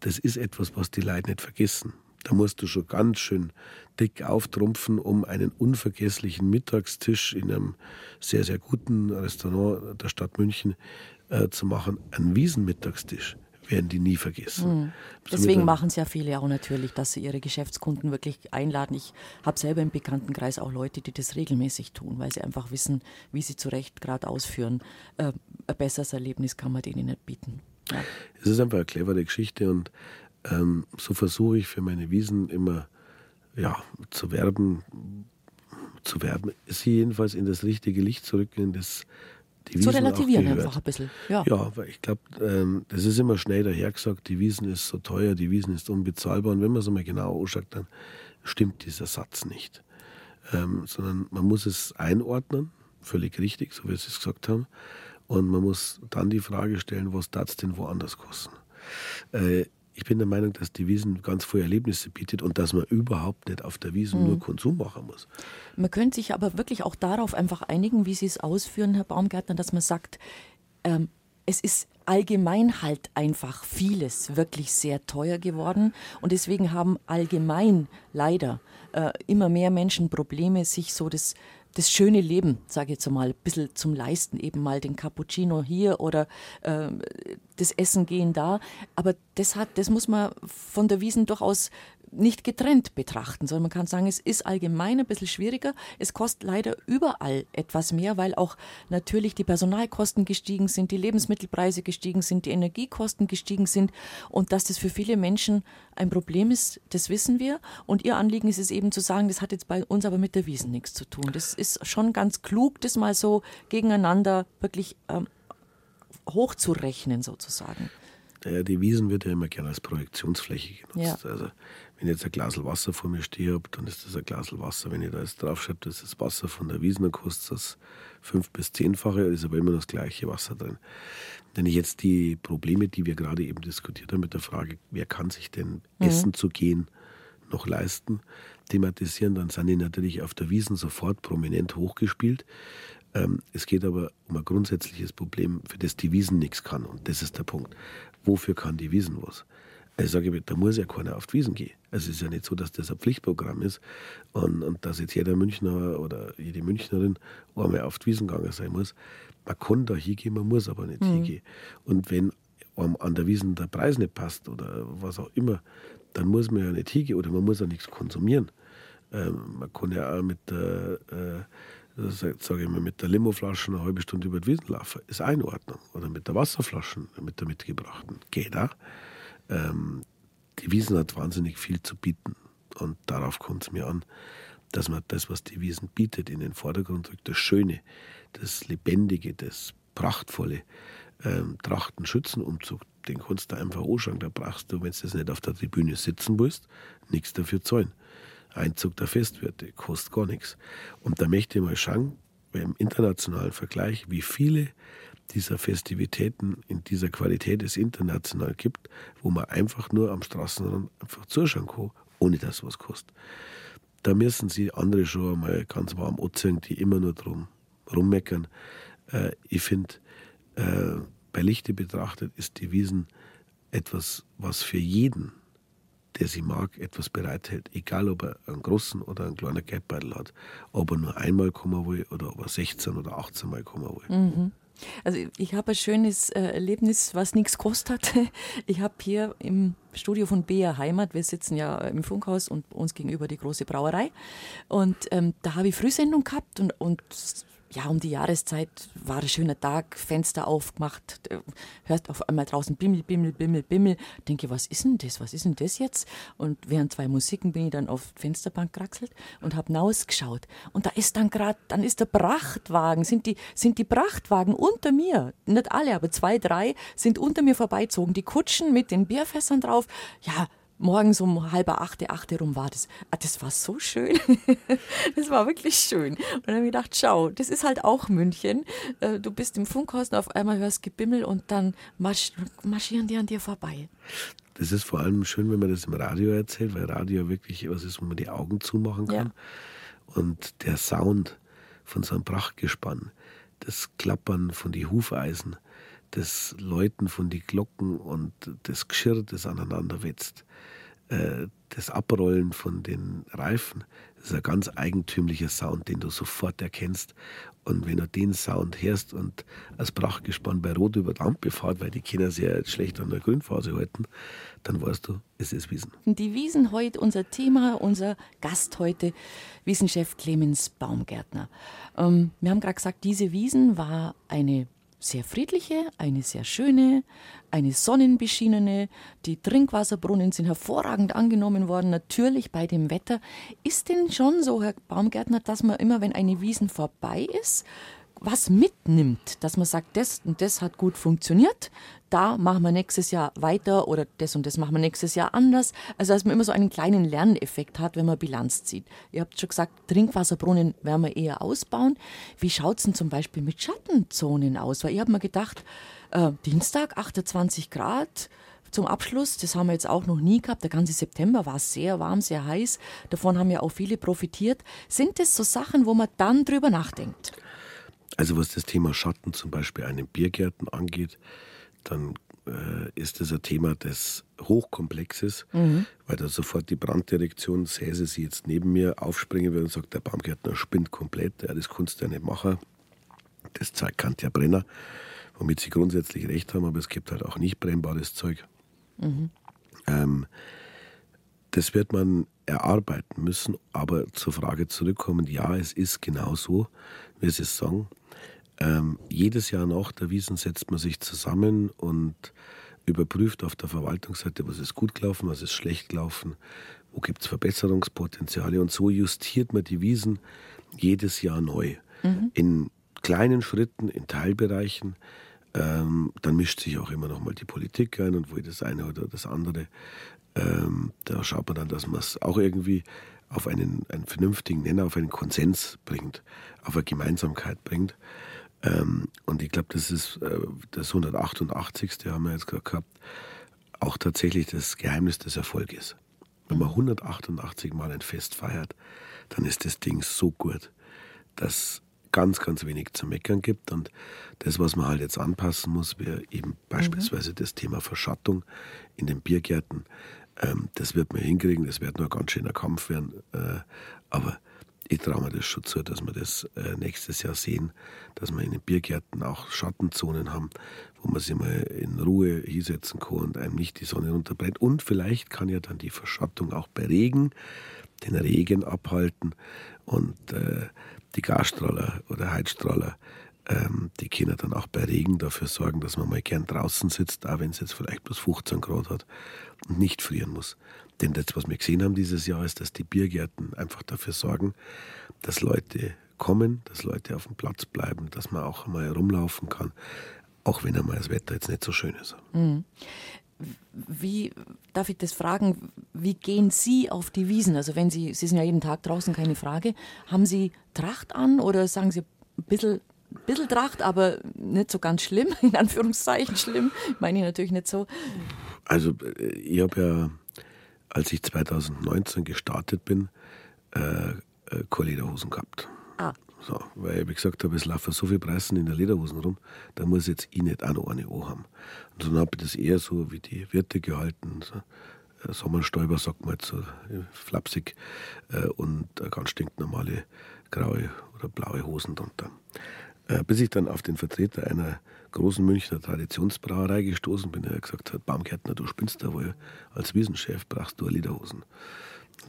Speaker 3: Das ist etwas, was die Leute nicht vergessen. Da musst du schon ganz schön dick auftrumpfen, um einen unvergesslichen Mittagstisch in einem sehr, sehr guten Restaurant der Stadt München äh, zu machen. Einen Wiesenmittagstisch werden die nie vergessen.
Speaker 2: Deswegen
Speaker 3: Somit-
Speaker 2: machen es ja viele auch natürlich, dass sie ihre Geschäftskunden wirklich einladen. Ich habe selber im Bekanntenkreis auch Leute, die das regelmäßig tun, weil sie einfach wissen, wie sie zu Recht gerade ausführen. Äh, ein besseres Erlebnis kann man denen nicht bieten. Ja.
Speaker 3: Es ist einfach eine clevere Geschichte und ähm, so versuche ich für meine Wiesen immer ja, zu werben, zu werben, sie jedenfalls in das richtige Licht zu rücken, in das die
Speaker 2: Zu
Speaker 3: Wiesen auch
Speaker 2: relativieren einfach ein bisschen. Ja.
Speaker 3: Ja, weil ich glaube, ähm, das ist immer schnell dahergesagt, die Wiesen ist so teuer, die Wiesen ist unbezahlbar. Und wenn man es mal genau anschaut, dann stimmt dieser Satz nicht. Ähm, sondern man muss es einordnen, völlig richtig, so wie Sie es gesagt haben. Und man muss dann die Frage stellen, was darf es denn woanders kosten? Äh, ich bin der Meinung, dass die Wiesen ganz viele Erlebnisse bietet und dass man überhaupt nicht auf der Wiesen mhm. nur Konsum machen muss.
Speaker 2: Man könnte sich aber wirklich auch darauf einfach einigen, wie Sie es ausführen, Herr Baumgärtner, dass man sagt, ähm, es ist allgemein halt einfach vieles wirklich sehr teuer geworden und deswegen haben allgemein leider äh, immer mehr Menschen Probleme, sich so das das schöne Leben, sage ich jetzt mal, ein bisschen zum Leisten, eben mal den Cappuccino hier oder äh, das Essen gehen da. Aber das, hat, das muss man von der Wiesen durchaus nicht getrennt betrachten, sondern man kann sagen, es ist allgemein ein bisschen schwieriger. Es kostet leider überall etwas mehr, weil auch natürlich die Personalkosten gestiegen sind, die Lebensmittelpreise gestiegen sind, die Energiekosten gestiegen sind und dass das für viele Menschen ein Problem ist, das wissen wir. Und ihr Anliegen ist es eben zu sagen, das hat jetzt bei uns aber mit der Wiesen nichts zu tun. Das ist schon ganz klug, das mal so gegeneinander wirklich ähm, hochzurechnen sozusagen.
Speaker 3: Ja, die Wiesen wird ja immer gerne als Projektionsfläche genutzt. Ja. Also wenn ich jetzt ein Glas Wasser vor mir stehe habe, dann ist das ein Glas Wasser. Wenn ich da jetzt draufschreibe, das ist Wasser von der Wiesen, dann kostet das fünf- bis zehnfache, ist aber immer das gleiche Wasser drin. Wenn ich jetzt die Probleme, die wir gerade eben diskutiert haben mit der Frage, wer kann sich denn mhm. essen zu gehen, noch leisten, thematisieren, dann sind die natürlich auf der Wiesen sofort prominent hochgespielt. Ähm, es geht aber um ein grundsätzliches Problem, für das die Wiesen nichts kann. Und das ist der Punkt. Wofür kann die Wiesen was? Ich sage, da muss ja keiner auf die Wiesen gehen. Also es ist ja nicht so, dass das ein Pflichtprogramm ist und, und dass jetzt jeder Münchner oder jede Münchnerin einmal auf die Wiesen gegangen sein muss. Man kann da hingehen, man muss aber nicht mhm. hingehen. Und wenn einem an der Wiesen der Preis nicht passt oder was auch immer, dann muss man ja nicht hingehen oder man muss ja nichts konsumieren. Ähm, man kann ja auch mit der, äh, sage ich mal, mit der Limoflasche eine halbe Stunde über die Wiesen laufen. Ist auch in Ordnung. Oder mit der Wasserflasche, mit der mitgebrachten. Geht auch. Ähm, die Wiesen hat wahnsinnig viel zu bieten. Und darauf kommt es mir an, dass man das, was die Wiesen bietet, in den Vordergrund rückt. Das Schöne, das Lebendige, das Prachtvolle. Ähm, Trachten-Schützenumzug, den kannst du einfach anschauen. Da brauchst du, wenn du das nicht auf der Tribüne sitzen willst, nichts dafür zahlen. Einzug der Festwirte kostet gar nichts. Und da möchte ich mal schauen, im internationalen Vergleich, wie viele dieser Festivitäten in dieser Qualität es international gibt, wo man einfach nur am Straßenrand einfach zuschauen kann, ohne dass was kostet. Da müssen sie andere schon einmal ganz warm anziehen, die immer nur drum rummeckern. Äh, ich finde, äh, bei Lichte betrachtet ist die Wiesen etwas, was für jeden, der sie mag, etwas bereithält. Egal, ob er einen großen oder einen kleinen Geldbeutel hat. Ob er nur einmal kommen will oder ob er 16 oder 18 Mal kommen will. Mhm.
Speaker 2: Also ich habe ein schönes äh, Erlebnis, was nichts kostet hat. [laughs] Ich habe hier im Studio von BR Heimat, wir sitzen ja im Funkhaus und uns gegenüber die große Brauerei. Und ähm, da habe ich Frühsendung gehabt und, und ja, um die Jahreszeit war ein schöner Tag, Fenster aufgemacht, hörst auf einmal draußen Bimmel, Bimmel, Bimmel, Bimmel. Denke, was ist denn das? Was ist denn das jetzt? Und während zwei Musiken bin ich dann auf die Fensterbank geraxelt und habe hinausgeschaut. Und da ist dann gerade, dann ist der Prachtwagen, sind die, sind die Prachtwagen unter mir, nicht alle, aber zwei, drei sind unter mir vorbeizogen. Die Kutschen mit den Bierfässern drauf. Ja, morgens um halb acht, acht rum war das. Ah, das war so schön. [laughs] das war wirklich schön. Und dann habe ich gedacht, schau, das ist halt auch München. Äh, du bist im Funkhaus und auf einmal hörst Gebimmel und dann marsch, marschieren die an dir vorbei.
Speaker 3: Das ist vor allem schön, wenn man das im Radio erzählt, weil Radio wirklich was ist, wo man die Augen zumachen kann. Ja. Und der Sound von so einem Prachtgespann, das Klappern von die Hufeisen, das Läuten von die Glocken und das Geschirr, das aneinander wetzt, äh, das Abrollen von den Reifen, das ist ein ganz eigentümlicher Sound, den du sofort erkennst. Und wenn du den Sound hörst und als Prachtgespann bei Rot über die Ampel fährt, weil die Kinder sehr schlecht an der Grünphase halten, dann weißt du, es ist Wiesen.
Speaker 2: Die Wiesen heute, unser Thema, unser Gast heute, Wiesenchef Clemens Baumgärtner. Ähm, wir haben gerade gesagt, diese Wiesen war eine sehr friedliche, eine sehr schöne, eine sonnenbeschienene. Die Trinkwasserbrunnen sind hervorragend angenommen worden, natürlich bei dem Wetter. Ist denn schon so, Herr Baumgärtner, dass man immer, wenn eine Wiesen vorbei ist, was mitnimmt, dass man sagt, das und das hat gut funktioniert, da machen wir nächstes Jahr weiter oder das und das machen wir nächstes Jahr anders. Also dass man immer so einen kleinen Lerneffekt hat, wenn man Bilanz zieht. Ihr habt schon gesagt, Trinkwasserbrunnen werden wir eher ausbauen. Wie schaut es denn zum Beispiel mit Schattenzonen aus? Weil ich habe mir gedacht, äh, Dienstag 28 Grad, zum Abschluss, das haben wir jetzt auch noch nie gehabt, der ganze September war sehr warm, sehr heiß, davon haben ja auch viele profitiert. Sind das so Sachen, wo man dann drüber nachdenkt?
Speaker 3: Also was das Thema Schatten zum Beispiel einen Biergärten angeht, dann äh, ist das ein Thema, das hochkomplex ist, mhm. weil da sofort die Branddirektion, säße sie jetzt neben mir, aufspringen würde und sagt, der Baumgärtner spinnt komplett, ja, das kannst du ja nicht machen. Das Zeug kann ja Brenner, womit sie grundsätzlich recht haben, aber es gibt halt auch nicht brennbares Zeug. Mhm. Ähm, das wird man erarbeiten müssen, aber zur Frage zurückkommen, ja, es ist genau so, wie Sie es sagen. Ähm, jedes Jahr nach der Wiesen setzt man sich zusammen und überprüft auf der Verwaltungsseite, was ist gut gelaufen, was ist schlecht gelaufen, wo gibt es Verbesserungspotenziale und so justiert man die Wiesen jedes Jahr neu. Mhm. In kleinen Schritten, in Teilbereichen. Ähm, dann mischt sich auch immer noch mal die Politik ein und wo das eine oder das andere. Ähm, da schaut man dann, dass man es auch irgendwie auf einen, einen vernünftigen Nenner, auf einen Konsens bringt, auf eine Gemeinsamkeit bringt. Ähm, und ich glaube, das ist äh, das 188. haben wir jetzt gerade gehabt, auch tatsächlich das Geheimnis des Erfolges. Wenn man 188 Mal ein Fest feiert, dann ist das Ding so gut, dass ganz, ganz wenig zu meckern gibt. Und das, was man halt jetzt anpassen muss, wäre eben beispielsweise mhm. das Thema Verschattung in den Biergärten. Ähm, das wird man hinkriegen, das wird nur ein ganz schöner Kampf werden. Äh, aber ich traue mir das schon zu, dass wir das äh, nächstes Jahr sehen, dass wir in den Biergärten auch Schattenzonen haben, wo man sich mal in Ruhe hinsetzen kann und einem nicht die Sonne runterbrennt. Und vielleicht kann ja dann die Verschattung auch bei Regen den Regen abhalten und äh, die Gasstrahler oder Heizstrahler, ähm, die können dann auch bei Regen dafür sorgen, dass man mal gern draußen sitzt, auch wenn es jetzt vielleicht bloß 15 Grad hat und nicht frieren muss. Denn das, was wir gesehen haben dieses Jahr, ist, dass die Biergärten einfach dafür sorgen, dass Leute kommen, dass Leute auf dem Platz bleiben, dass man auch mal rumlaufen kann, auch wenn einmal das Wetter jetzt nicht so schön ist.
Speaker 2: Mhm. Wie darf ich das fragen? Wie gehen Sie auf die Wiesen? Also wenn Sie, Sie sind ja jeden Tag draußen, keine Frage. Haben Sie Tracht an oder sagen Sie ein bisschen, bisschen Tracht, aber nicht so ganz schlimm, [laughs] in Anführungszeichen schlimm? Meine ich natürlich nicht so.
Speaker 3: Also äh, ich habe ja, als ich 2019 gestartet bin, äh, äh, keine Lederhosen gehabt.
Speaker 2: Ah.
Speaker 3: So, weil ich gesagt habe, es laufen so viele Preisen in der Lederhosen rum, da muss jetzt ich nicht auch noch eine haben. Und dann habe ich das eher so wie die Wirte gehalten. So. Äh, Sommerstäuber, sagt man jetzt so äh, flapsig, äh, und ganz stinknormale graue oder blaue Hosen drunter. Bis ich dann auf den Vertreter einer großen Münchner Traditionsbrauerei gestoßen bin, der gesagt hat, Baumgärtner, du spinnst da wohl, als Wiesenchef brauchst du Lederhosen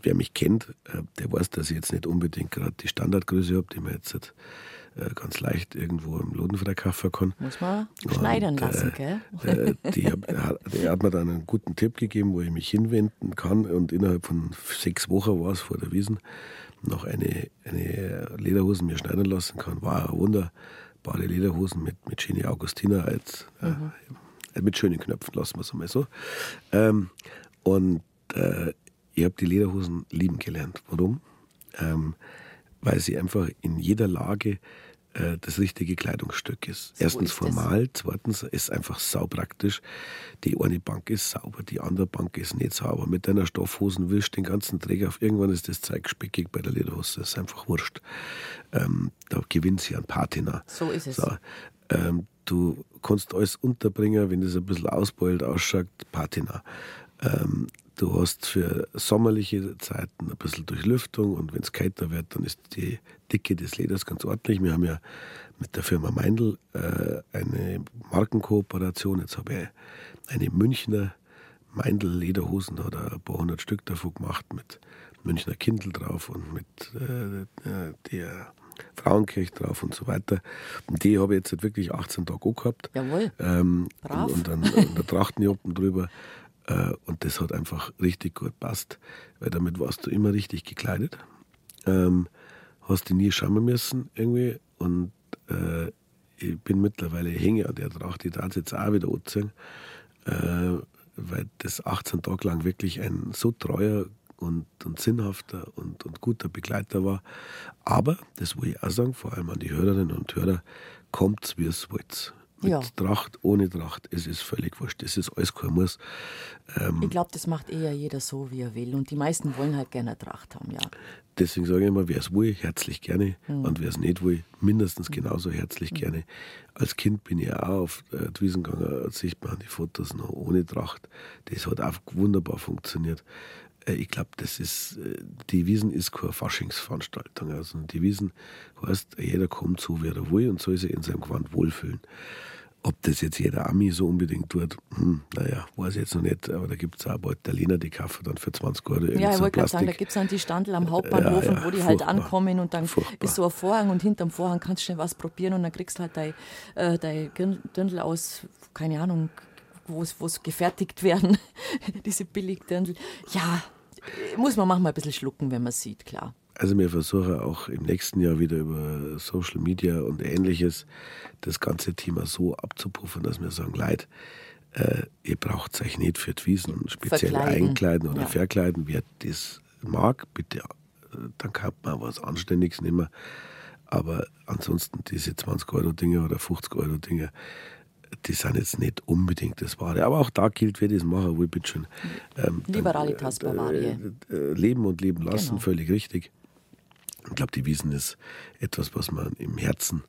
Speaker 3: wer mich kennt, äh, der weiß, dass ich jetzt nicht unbedingt gerade die Standardgröße habe, die man jetzt äh, ganz leicht irgendwo im Lodenfrei kaufen kann.
Speaker 2: Muss man schneidern lassen,
Speaker 3: äh, gell? die, die, hat mir dann einen guten Tipp gegeben, wo ich mich hinwenden kann und innerhalb von sechs Wochen war es vor der Wiesen, noch eine, eine Lederhosen mir schneiden lassen kann. War eine wunderbare Lederhosen mit, mit Genie Augustina als, mhm. äh, mit schönen Knöpfen, lassen wir es einmal so. Ähm, und äh, ich habe die Lederhosen lieben gelernt. Warum? Ähm, weil sie einfach in jeder Lage äh, das richtige Kleidungsstück ist. So Erstens ist formal, das. zweitens ist einfach saupraktisch. Die eine Bank ist sauber, die andere Bank ist nicht sauber. Mit deiner Stoffhosen wischst den ganzen Träger auf. Irgendwann ist das Zeug speckig bei der Lederhose. Das ist einfach wurscht. Ähm, da gewinnt sie an Patina.
Speaker 2: So ist es.
Speaker 3: So, ähm, du kannst alles unterbringen, wenn es ein bisschen ausbeult ausschaut, Patina. Ähm, Du hast für sommerliche Zeiten ein bisschen Durchlüftung und wenn es kälter wird, dann ist die Dicke des Leders ganz ordentlich. Wir haben ja mit der Firma Meindl äh, eine Markenkooperation. Jetzt habe ich eine Münchner Meindl Lederhosen, da hat er ein paar hundert Stück davon gemacht mit Münchner Kindl drauf und mit äh, der Frauenkirche drauf und so weiter. Und die habe ich jetzt wirklich 18 Tage auch gehabt.
Speaker 2: Jawohl.
Speaker 3: Ähm, Brav. Und, und dann und der Trachtenjoppen drüber. Äh, und das hat einfach richtig gut passt, weil damit warst du immer richtig gekleidet. Ähm, hast dich nie schauen müssen irgendwie und äh, ich bin mittlerweile hänge an der Tracht, die darf jetzt auch wieder anziehen, äh, weil das 18 Tage lang wirklich ein so treuer und, und sinnhafter und, und guter Begleiter war. Aber, das will ich auch sagen, vor allem an die Hörerinnen und Hörer, kommt's, wie es wollt. Mit
Speaker 2: Ja.
Speaker 3: Tracht, ohne Tracht, es ist völlig wurscht. Das ist alles kein Muss. Ähm,
Speaker 2: Ich glaube, das macht eher jeder so, wie er will. Und die meisten wollen halt gerne eine Tracht haben, ja.
Speaker 3: Deswegen sage ich immer, wer es will, herzlich gerne. Und wer es nicht will, mindestens genauso herzlich gerne. Als Kind bin ich auch auf äh, die Wiesen gegangen, sieht man die Fotos noch ohne Tracht. Das hat auch wunderbar funktioniert. Äh, ich glaube, das ist, äh, die Wiesen ist keine Faschingsveranstaltung. Also die Wiesen heißt, jeder kommt so, wie er will und soll sich in seinem Gewand wohlfühlen. Ob das jetzt jeder Ami so unbedingt tut, hm, naja, weiß ich jetzt noch nicht. Aber da gibt es auch bald Italiener, die kaufen dann für 20 Euro
Speaker 2: Ja, ich wollte gerade sagen, da gibt es dann die Standel am Hauptbahnhof,
Speaker 3: Ja, ja,
Speaker 2: wo die halt ankommen und dann
Speaker 3: Furchtbar.
Speaker 2: ist so ein Vorhang und hinterm Vorhang kannst du schnell was probieren und dann kriegst du halt dein, äh, dein Dirndl aus, keine Ahnung, wo es gefertigt werden, [laughs] diese Billigdirndl. Ja, muss man manchmal ein bisschen schlucken, wenn man sieht, klar.
Speaker 3: Also wir versuchen auch im nächsten Jahr wieder über Social Media und ähnliches das ganze Thema so abzupuffern, dass wir sagen, Leute, äh, ihr braucht euch nicht für die Wiesen speziell
Speaker 2: Verkleiden.
Speaker 3: einkleiden oder
Speaker 2: Ja.
Speaker 3: verkleiden. Wer das mag, bitte, äh, dann kann man was Anständiges nehmen. Aber ansonsten diese 20 Euro Dinge oder 50 Euro Dinge, die sind jetzt nicht unbedingt das Wahre. Aber auch da gilt, wer das machen will, bitteschön. Ähm,
Speaker 2: Liberalitas Bavaria.
Speaker 3: äh, äh, leben und leben lassen,
Speaker 2: Genau.
Speaker 3: völlig richtig. Ich glaube, die Wiesen ist etwas, was man im Herzen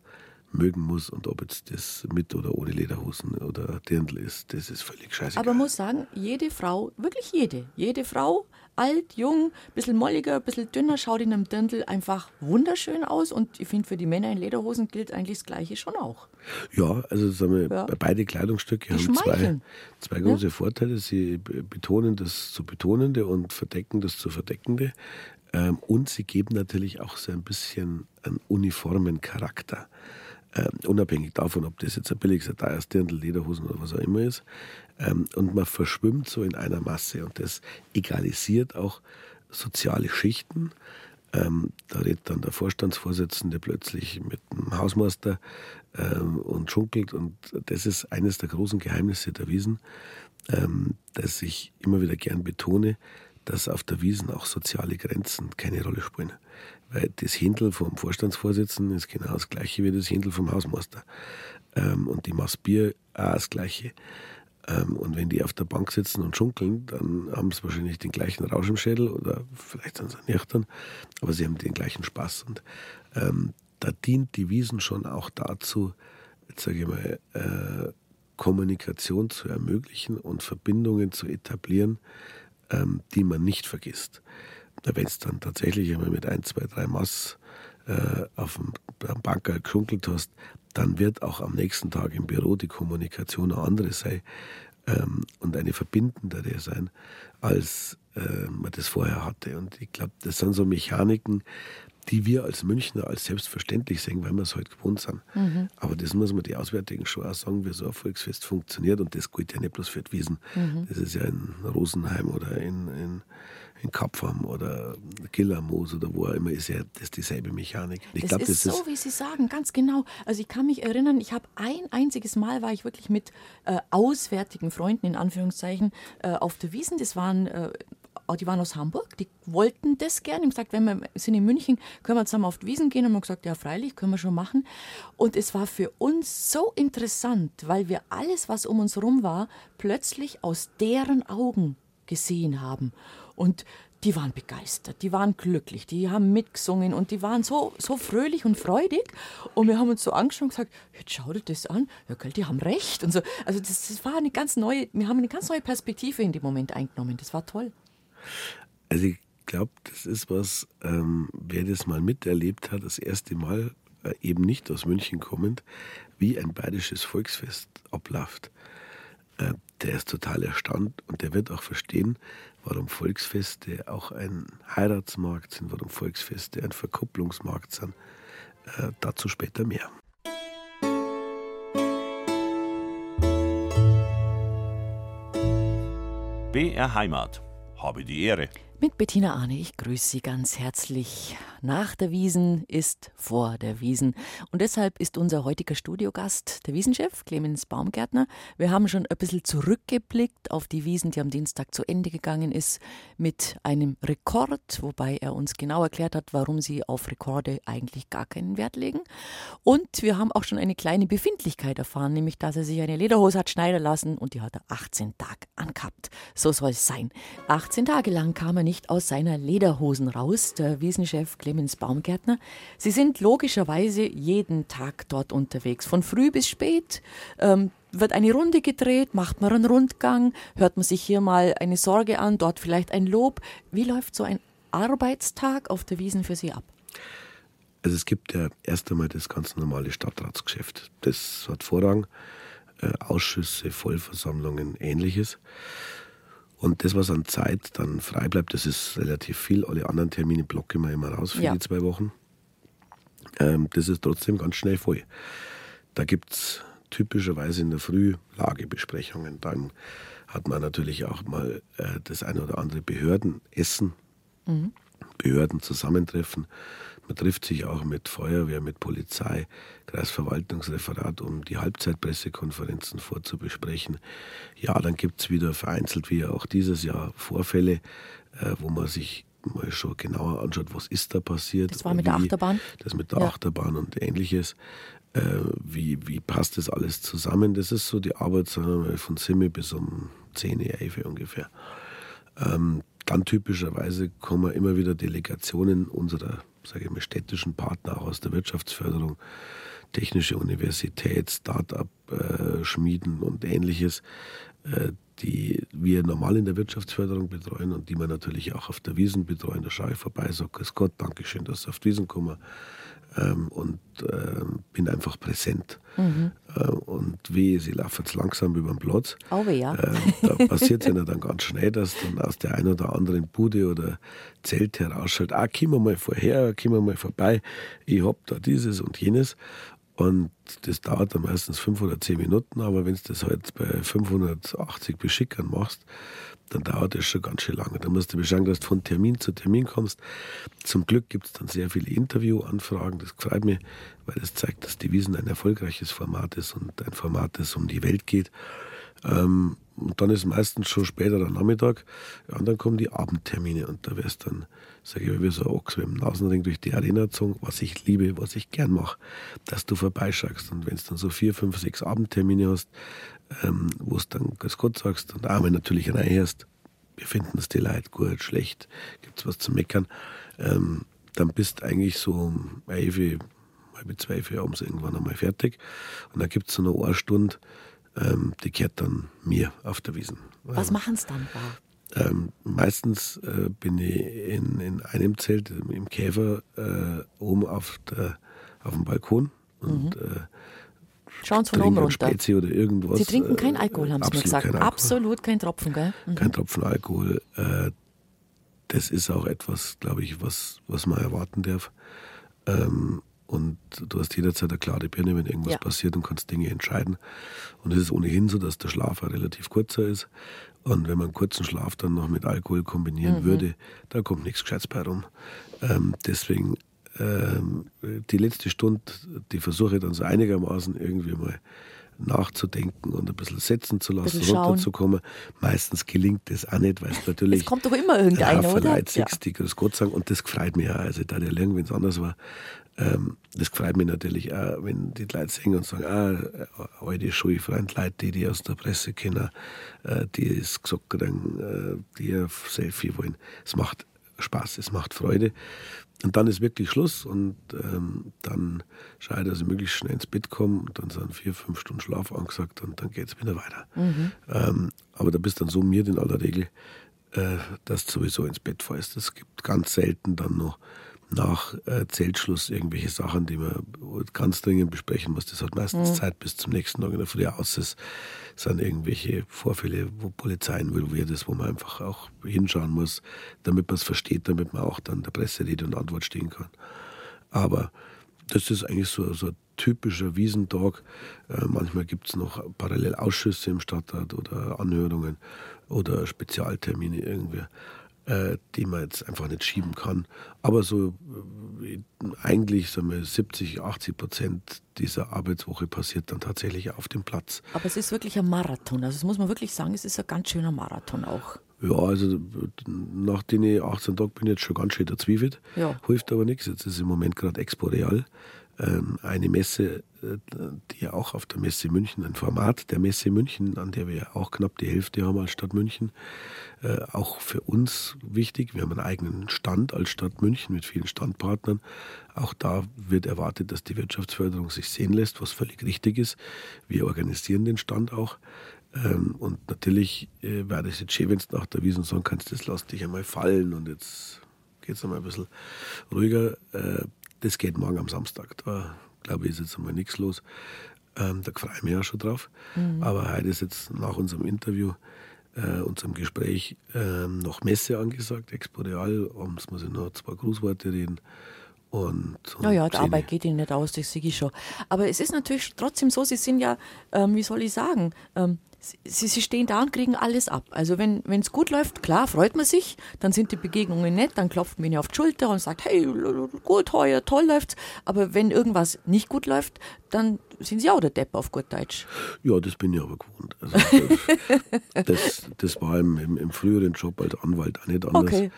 Speaker 3: mögen muss. Und ob jetzt das mit oder ohne Lederhosen oder Dirndl ist, das ist völlig scheiße.
Speaker 2: Aber man muss sagen, jede Frau, wirklich jede, jede Frau, alt, jung, bisschen molliger, bisschen dünner, schaut in einem Dirndl einfach wunderschön aus. Und ich finde, für die Männer in Lederhosen gilt eigentlich das Gleiche schon auch.
Speaker 3: Ja, also sagen wir,
Speaker 2: Ja.
Speaker 3: beide Kleidungsstücke
Speaker 2: Die
Speaker 3: haben zwei, zwei große Vorteile. Sie betonen das zu Betonende und verdecken das zu Verdeckende. Ähm, und sie geben natürlich auch so ein bisschen einen uniformen Charakter. Ähm, unabhängig davon, ob das jetzt ein billiges, Dirndl, Lederhosen oder was auch immer ist. Ähm, und man verschwimmt so in einer Masse und das egalisiert auch soziale Schichten. Ähm, da redet dann der Vorstandsvorsitzende plötzlich mit dem Hausmeister ähm, und schunkelt. Und das ist eines der großen Geheimnisse der Wiesen, ähm, dass ich immer wieder gern betone, dass auf der Wiesen auch soziale Grenzen keine Rolle spielen. Weil das Händel vom Vorstandsvorsitzenden ist genau das gleiche wie das Händel vom Hausmeister. Ähm, und die Maß Bier auch das gleiche. Ähm, und wenn die auf der Bank sitzen und schunkeln, dann haben sie wahrscheinlich den gleichen Rausch im Schädel oder vielleicht sind sie nüchtern, aber sie haben den gleichen Spaß. Und ähm, da dient die Wiesen schon auch dazu, sage ich mal, äh, Kommunikation zu ermöglichen und Verbindungen zu etablieren, ähm, die man nicht vergisst. Wenn es dann tatsächlich einmal mit ein, zwei, drei Mass äh, auf dem Banker geschunkelt hast, dann wird auch am nächsten Tag im Büro die Kommunikation eine andere sein ähm, und eine verbindendere sein, als äh, man das vorher hatte. Und ich glaube, das sind so Mechaniken, die wir als Münchner als selbstverständlich sehen, weil wir es halt gewohnt sind. Aber das muss man die Auswärtigen schon auch sagen, wie so ein Volksfest funktioniert. Und das gilt ja nicht bloß für die Wiesen. Das ist ja in Rosenheim oder in, in, in Kapfam oder Gillermoos oder wo auch immer, ist ja das dieselbe Mechanik. Ich
Speaker 2: Das
Speaker 3: glaube,
Speaker 2: ist so, wie Sie sagen, ganz genau. Also ich kann mich erinnern, ich habe ein einziges Mal war ich wirklich mit äh, auswärtigen Freunden in Anführungszeichen äh, auf der Wiesen. Das waren äh, die waren aus Hamburg, die wollten das gerne. Haben gesagt, wenn wir sind in München, können wir zusammen auf die Wiesen gehen. Und haben gesagt, ja, freilich, können wir schon machen. Und es war für uns so interessant, weil wir alles, was um uns rum war, plötzlich aus deren Augen gesehen haben. Und die waren begeistert, die waren glücklich, die haben mitgesungen und die waren so, so fröhlich und freudig. Und wir haben uns so angeschaut und gesagt, jetzt schau dir das an, ja, gell, die haben recht. Und so. Also das, das war eine ganz neue, wir haben eine ganz neue Perspektive in dem Moment eingenommen. Das war toll.
Speaker 3: Also ich glaube, das ist was, ähm, wer das mal miterlebt hat, das erste Mal äh, eben nicht aus München kommend, wie ein bayerisches Volksfest abläuft. Äh, der ist total erstaunt und der wird auch verstehen, warum Volksfeste auch ein Heiratsmarkt sind, warum Volksfeste ein Verkupplungsmarkt sind. Äh, dazu später mehr.
Speaker 1: BR Heimat. Habe die Ehre.
Speaker 2: Mit Bettina Arne, ich grüße Sie ganz herzlich. Nach der Wiesen ist vor der Wiesen. Und deshalb ist unser heutiger Studiogast der Wiesenchef Clemens Baumgärtner. Wir haben schon ein bisschen zurückgeblickt auf die Wiesen, die am Dienstag zu Ende gegangen ist, mit einem Rekord, wobei er uns genau erklärt hat, warum sie auf Rekorde eigentlich gar keinen Wert legen. Und wir haben auch schon eine kleine Befindlichkeit erfahren, nämlich dass er sich eine Lederhose hat schneiden lassen und die hat er 18 Tage angehabt. So soll es sein. 18 Tage lang kam er nicht aus seiner Lederhosen raus, der Wiesenchef Clemens Clemens Baumgärtner. Sie sind logischerweise jeden Tag dort unterwegs, von früh bis spät. Ähm, wird eine Runde gedreht, macht man einen Rundgang, hört man sich hier mal eine Sorge an, dort vielleicht ein Lob. Wie läuft so ein Arbeitstag auf der Wiesen für Sie ab?
Speaker 3: Also es gibt ja erst einmal das ganz normale Stadtratsgeschäft. Das hat Vorrang. Äh, Ausschüsse, Vollversammlungen, ähnliches. Und das, was an Zeit dann frei bleibt, das ist relativ viel. Alle anderen Termine blocke ich immer raus für ja. die zwei Wochen. Ähm, das ist trotzdem ganz schnell voll. Da gibt es typischerweise in der Früh Lagebesprechungen. Dann hat man natürlich auch mal äh, das eine oder andere Behördenessen, mhm. Behördenzusammentreffen. Man trifft sich auch mit Feuerwehr, mit Polizei, Kreisverwaltungsreferat, um die Halbzeitpressekonferenzen vorzubesprechen. Ja, dann gibt es wieder vereinzelt, wie auch dieses Jahr, Vorfälle, äh, wo man sich mal schon genauer anschaut, was ist da passiert.
Speaker 2: Das war mit wie, der Achterbahn?
Speaker 3: Das mit der ja. Achterbahn und ähnliches. Äh, wie, wie passt das alles zusammen? Das ist so die Arbeit wir, von Simme bis um 10, 11 ungefähr. Ähm, dann typischerweise kommen immer wieder Delegationen unserer sage ich mal, städtischen Partner auch aus der Wirtschaftsförderung, Technische Universität, Start-up-Schmieden äh, und ähnliches, äh, die wir normal in der Wirtschaftsförderung betreuen und die wir natürlich auch auf der Wiesen betreuen. Da schaue ich vorbei, sage Grüß Gott, Dankeschön, dass Sie auf die Wiesen kommen ähm, und äh, bin einfach präsent. Mhm. Äh, und wie, sie laufen jetzt langsam über den Platz.
Speaker 2: Oh, ja.
Speaker 3: Äh, da [laughs] passiert es ja dann ganz schnell, dass dann aus der einen oder anderen Bude oder Zelt herausschaut, ah, kommen wir mal vorher, kommen wir mal vorbei, ich hab da dieses und jenes. Und das dauert dann meistens fünf oder zehn Minuten, aber wenn du das halt bei 580 Beschickern machst, dann dauert das schon ganz schön lange. Da musst du beschauen, dass du von Termin zu Termin kommst. Zum Glück gibt es dann sehr viele Interviewanfragen. Das freut mich, weil das zeigt, dass die Wiesen ein erfolgreiches Format ist und ein Format, das um die Welt geht. Ähm, und dann ist meistens schon später der Nachmittag. Ja, und dann kommen die Abendtermine und da wär's dann, sage ich, wie so ein Ochs mit dem Nasenring durch die Arena gezogen, was ich liebe, was ich gern mache, dass du vorbeischaust. Und wenn es dann so vier, fünf, sechs Abendtermine hast, ähm, wo es dann ganz Gott sagst und einmal natürlich reinhörst, wir finden es die Leute gut, schlecht, gibt es was zu meckern, ähm, dann bist eigentlich so um 11, halb zwölf Uhr abends irgendwann einmal fertig. Und dann gibt es so eine Ohrstunde, ähm, die kehrt dann mir auf der Wiesen.
Speaker 2: Was machen Sie dann
Speaker 3: da? Ähm, meistens äh, bin ich in, in einem Zelt im Käfer äh, oben auf, der, auf dem Balkon und mhm. äh,
Speaker 2: Schauen Sie von oben runter.
Speaker 3: Spezi oder irgendwas.
Speaker 2: Sie trinken keinen Alkohol, haben Sie mir gesagt. Kein absolut kein Tropfen, gell?
Speaker 3: Mhm. Kein Tropfen Alkohol. Äh, das ist auch etwas, glaube ich, was, was man erwarten darf. Ähm, und du hast jederzeit eine klare Birne, wenn irgendwas ja. passiert und kannst Dinge entscheiden. Und es ist ohnehin so, dass der Schlaf auch relativ kurzer ist. Und wenn man einen kurzen Schlaf dann noch mit Alkohol kombinieren mhm. würde, da kommt nichts Gescheites bei rum. Ähm, deswegen die letzte Stunde, die versuche ich dann so einigermaßen irgendwie mal nachzudenken und ein bisschen setzen zu lassen, runterzukommen. Meistens gelingt das auch nicht, weil es natürlich. Es
Speaker 2: kommt doch immer irgendeiner, oder?
Speaker 3: Leute ja. Gott sagen. Und das freut mich auch. Also, da der lernen, wenn es anders war. Ähm, das freut mich natürlich auch, wenn die Leute singen und sagen, ah, alte Schulfreund, Leute, die die aus der Presse kennen, äh, die es gesagt kriegen, äh, die ein Selfie wollen. Es macht Spaß, es macht Freude. Und dann ist wirklich Schluss und ähm, dann dass ich möglichst schnell ins Bett komme und dann sind vier, fünf Stunden Schlaf angesagt und dann geht es wieder weiter. Mhm. Ähm, aber da bist dann so mir in aller Regel, äh, dass du sowieso ins Bett fällst. Es gibt ganz selten dann noch nach äh, Zeltschluss irgendwelche Sachen, die man ganz dringend besprechen muss. Das hat meistens mhm. Zeit bis zum nächsten Tag in der Früh aus. Es sind irgendwelche Vorfälle, wo Polizei involviert ist, wo man einfach auch hinschauen muss, damit man es versteht, damit man auch dann der Presse Rede und Antwort stehen kann. Aber das ist eigentlich so, so ein typischer Wiesentag. Äh, manchmal gibt es noch parallel Ausschüsse im Stadtrat oder Anhörungen oder Spezialtermine irgendwie. Äh, die man jetzt einfach nicht schieben kann. Aber so äh, eigentlich sagen wir 70, 80 Prozent dieser Arbeitswoche passiert dann tatsächlich auf dem Platz.
Speaker 2: Aber es ist wirklich ein Marathon. Also das muss man wirklich sagen, es ist ein ganz schöner Marathon auch.
Speaker 3: Ja, also nach den 18 Tagen bin ich jetzt schon ganz schön verzweifelt.
Speaker 2: Ja.
Speaker 3: Hilft aber nichts. Jetzt ist im Moment gerade Expo Real. Ähm, eine Messe, äh, die ja auch auf der Messe München, ein Format der Messe München, an der wir auch knapp die Hälfte haben als Stadt München, äh, auch für uns wichtig. Wir haben einen eigenen Stand als Stadt München mit vielen Standpartnern. Auch da wird erwartet, dass die Wirtschaftsförderung sich sehen lässt, was völlig richtig ist. Wir organisieren den Stand auch. Ähm, und natürlich äh, wäre es jetzt schön, wenn du nach der Wiesn sagen kannst, das lass dich einmal fallen und jetzt geht es einmal ein bisschen ruhiger. Das geht morgen am Samstag. Da glaube ich, ist jetzt einmal nichts los. Ähm, da freue ich mich ja schon drauf. Mhm. Aber heute ist jetzt nach unserem Interview, äh, unserem Gespräch, äh, noch Messe angesagt, Expo Real. Abends muss ich noch zwei Grußworte reden. Und, und
Speaker 2: naja, die Arbeit geht Ihnen nicht aus, das sehe ich schon. Aber es ist natürlich trotzdem so, Sie sind ja, ähm, wie soll ich sagen, ähm, Sie, sie stehen da und kriegen alles ab. Also wenn es gut läuft, klar, freut man sich, dann sind die Begegnungen nett, dann klopft man ihnen auf die Schulter und sagt, hey, gut, heuer, toll läuft's. Aber wenn irgendwas nicht gut läuft, dann sind Sie auch der Depp auf gut Deutsch.
Speaker 3: Ja, das bin ich aber gewohnt. Also das, [laughs] das, das, war im, im, im, früheren Job als Anwalt auch nicht anders.
Speaker 2: Okay.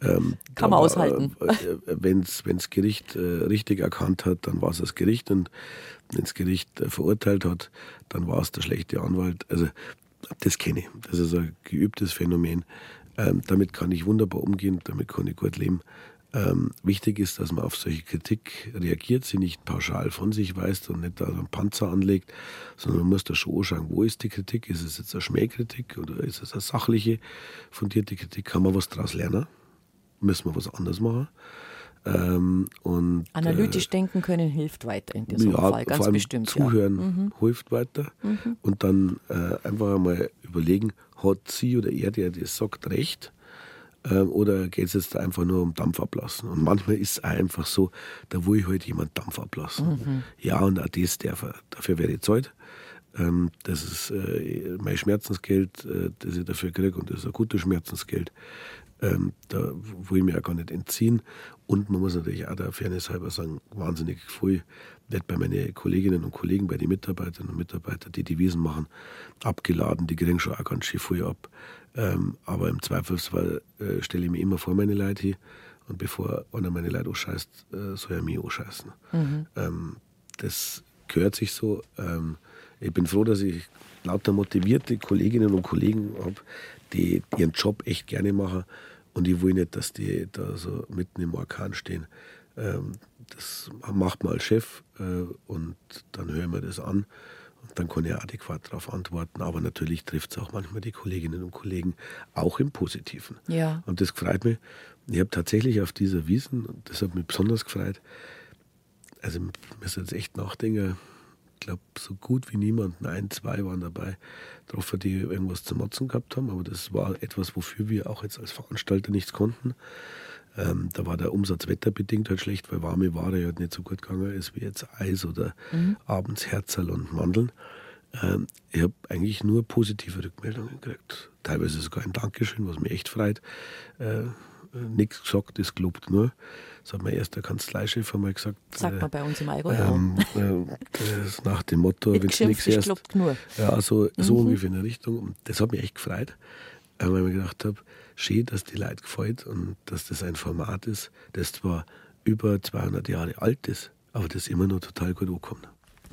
Speaker 2: Ähm, [laughs] Kann man war, aushalten. Äh,
Speaker 3: Wenn das Gericht äh, richtig erkannt hat, dann war es das Gericht und das Gericht äh, verurteilt hat, dann war es der schlechte Anwalt. Also das kenne ich. Das ist ein geübtes Phänomen. Ähm, damit kann ich wunderbar umgehen, damit kann ich gut leben. Ähm, wichtig ist, dass man auf solche Kritik reagiert, sie nicht pauschal von sich weist und nicht da einen Panzer anlegt, sondern man muss da schon anschauen, wo ist die Kritik? Ist es jetzt eine Schmähkritik oder ist es eine sachliche, fundierte Kritik? Kann man was daraus lernen? Müssen wir was anderes machen? Ähm, und,
Speaker 2: Analytisch äh, denken können hilft weiter in diesem
Speaker 3: ja,
Speaker 2: Fall, ganz bestimmt.
Speaker 3: Zuhören
Speaker 2: ja. mhm.
Speaker 3: hilft weiter. Mhm. Und dann äh, einfach einmal überlegen, hat sie oder er, der das sagt, recht? Ähm, oder geht es jetzt einfach nur um Dampf ablassen? Und manchmal ist es einfach so, da will ich halt jemand Dampf ablassen. Mhm. Ja, und auch das, dafür, dafür werde ich zahlt. Ähm, das ist äh, mein Schmerzensgeld, äh, das ich dafür kriege, und das ist ein gutes Schmerzensgeld. Ähm, da will ich mir auch gar nicht entziehen. Und man muss natürlich auch der Fairness halber sagen, wahnsinnig viel wird bei meinen Kolleginnen und Kollegen, bei den Mitarbeiterinnen und Mitarbeitern, die die Wiesen machen, abgeladen. Die kriegen schon auch ganz schön viel ab. Ähm, aber im Zweifelsfall äh, stelle ich mir immer vor meine Leute hier. Und bevor einer meine Leute ausscheißt, äh, soll er mich ausscheißen. Mhm. Ähm, das gehört sich so. Ähm, ich bin froh, dass ich lauter motivierte Kolleginnen und Kollegen habe, die ihren Job echt gerne machen und ich will nicht, dass die da so mitten im Orkan stehen. Ähm, das macht man als Chef äh, und dann hören wir das an. Und dann kann ich adäquat darauf antworten. Aber natürlich trifft es auch manchmal die Kolleginnen und Kollegen auch im Positiven.
Speaker 2: Ja.
Speaker 3: Und das freut mich. Ich habe tatsächlich auf dieser Wiesen, und das hat mich besonders gefreut, also wir müssen jetzt echt nachdenken, glaube, so gut wie niemand, ein, zwei waren dabei, drauf, die irgendwas zu motzen gehabt haben. Aber das war etwas, wofür wir auch jetzt als Veranstalter nichts konnten. Ähm, da war der Umsatz wetterbedingt halt schlecht, weil warme Ware halt nicht so gut gegangen ist wie jetzt Eis oder mhm. abends Herzerl und Mandeln. Ähm, ich habe eigentlich nur positive Rückmeldungen gekriegt. Teilweise sogar ein Dankeschön, was mich echt freut. Äh, nichts gesagt, das gelobt nur. Das hat mein erster Kanzleichef einmal gesagt.
Speaker 2: Sagt man äh, bei uns im Allgäu,
Speaker 3: ähm, äh, nach dem Motto, wenn du nichts erst.
Speaker 2: Nur.
Speaker 3: Ja, so, so mhm. ungefähr in der Richtung. Und das hat mich echt gefreut, weil ich mir gedacht habe, schön, dass die Leute gefällt und dass das ein Format ist, das zwar über 200 Jahre alt ist, aber das immer noch total gut ankommt.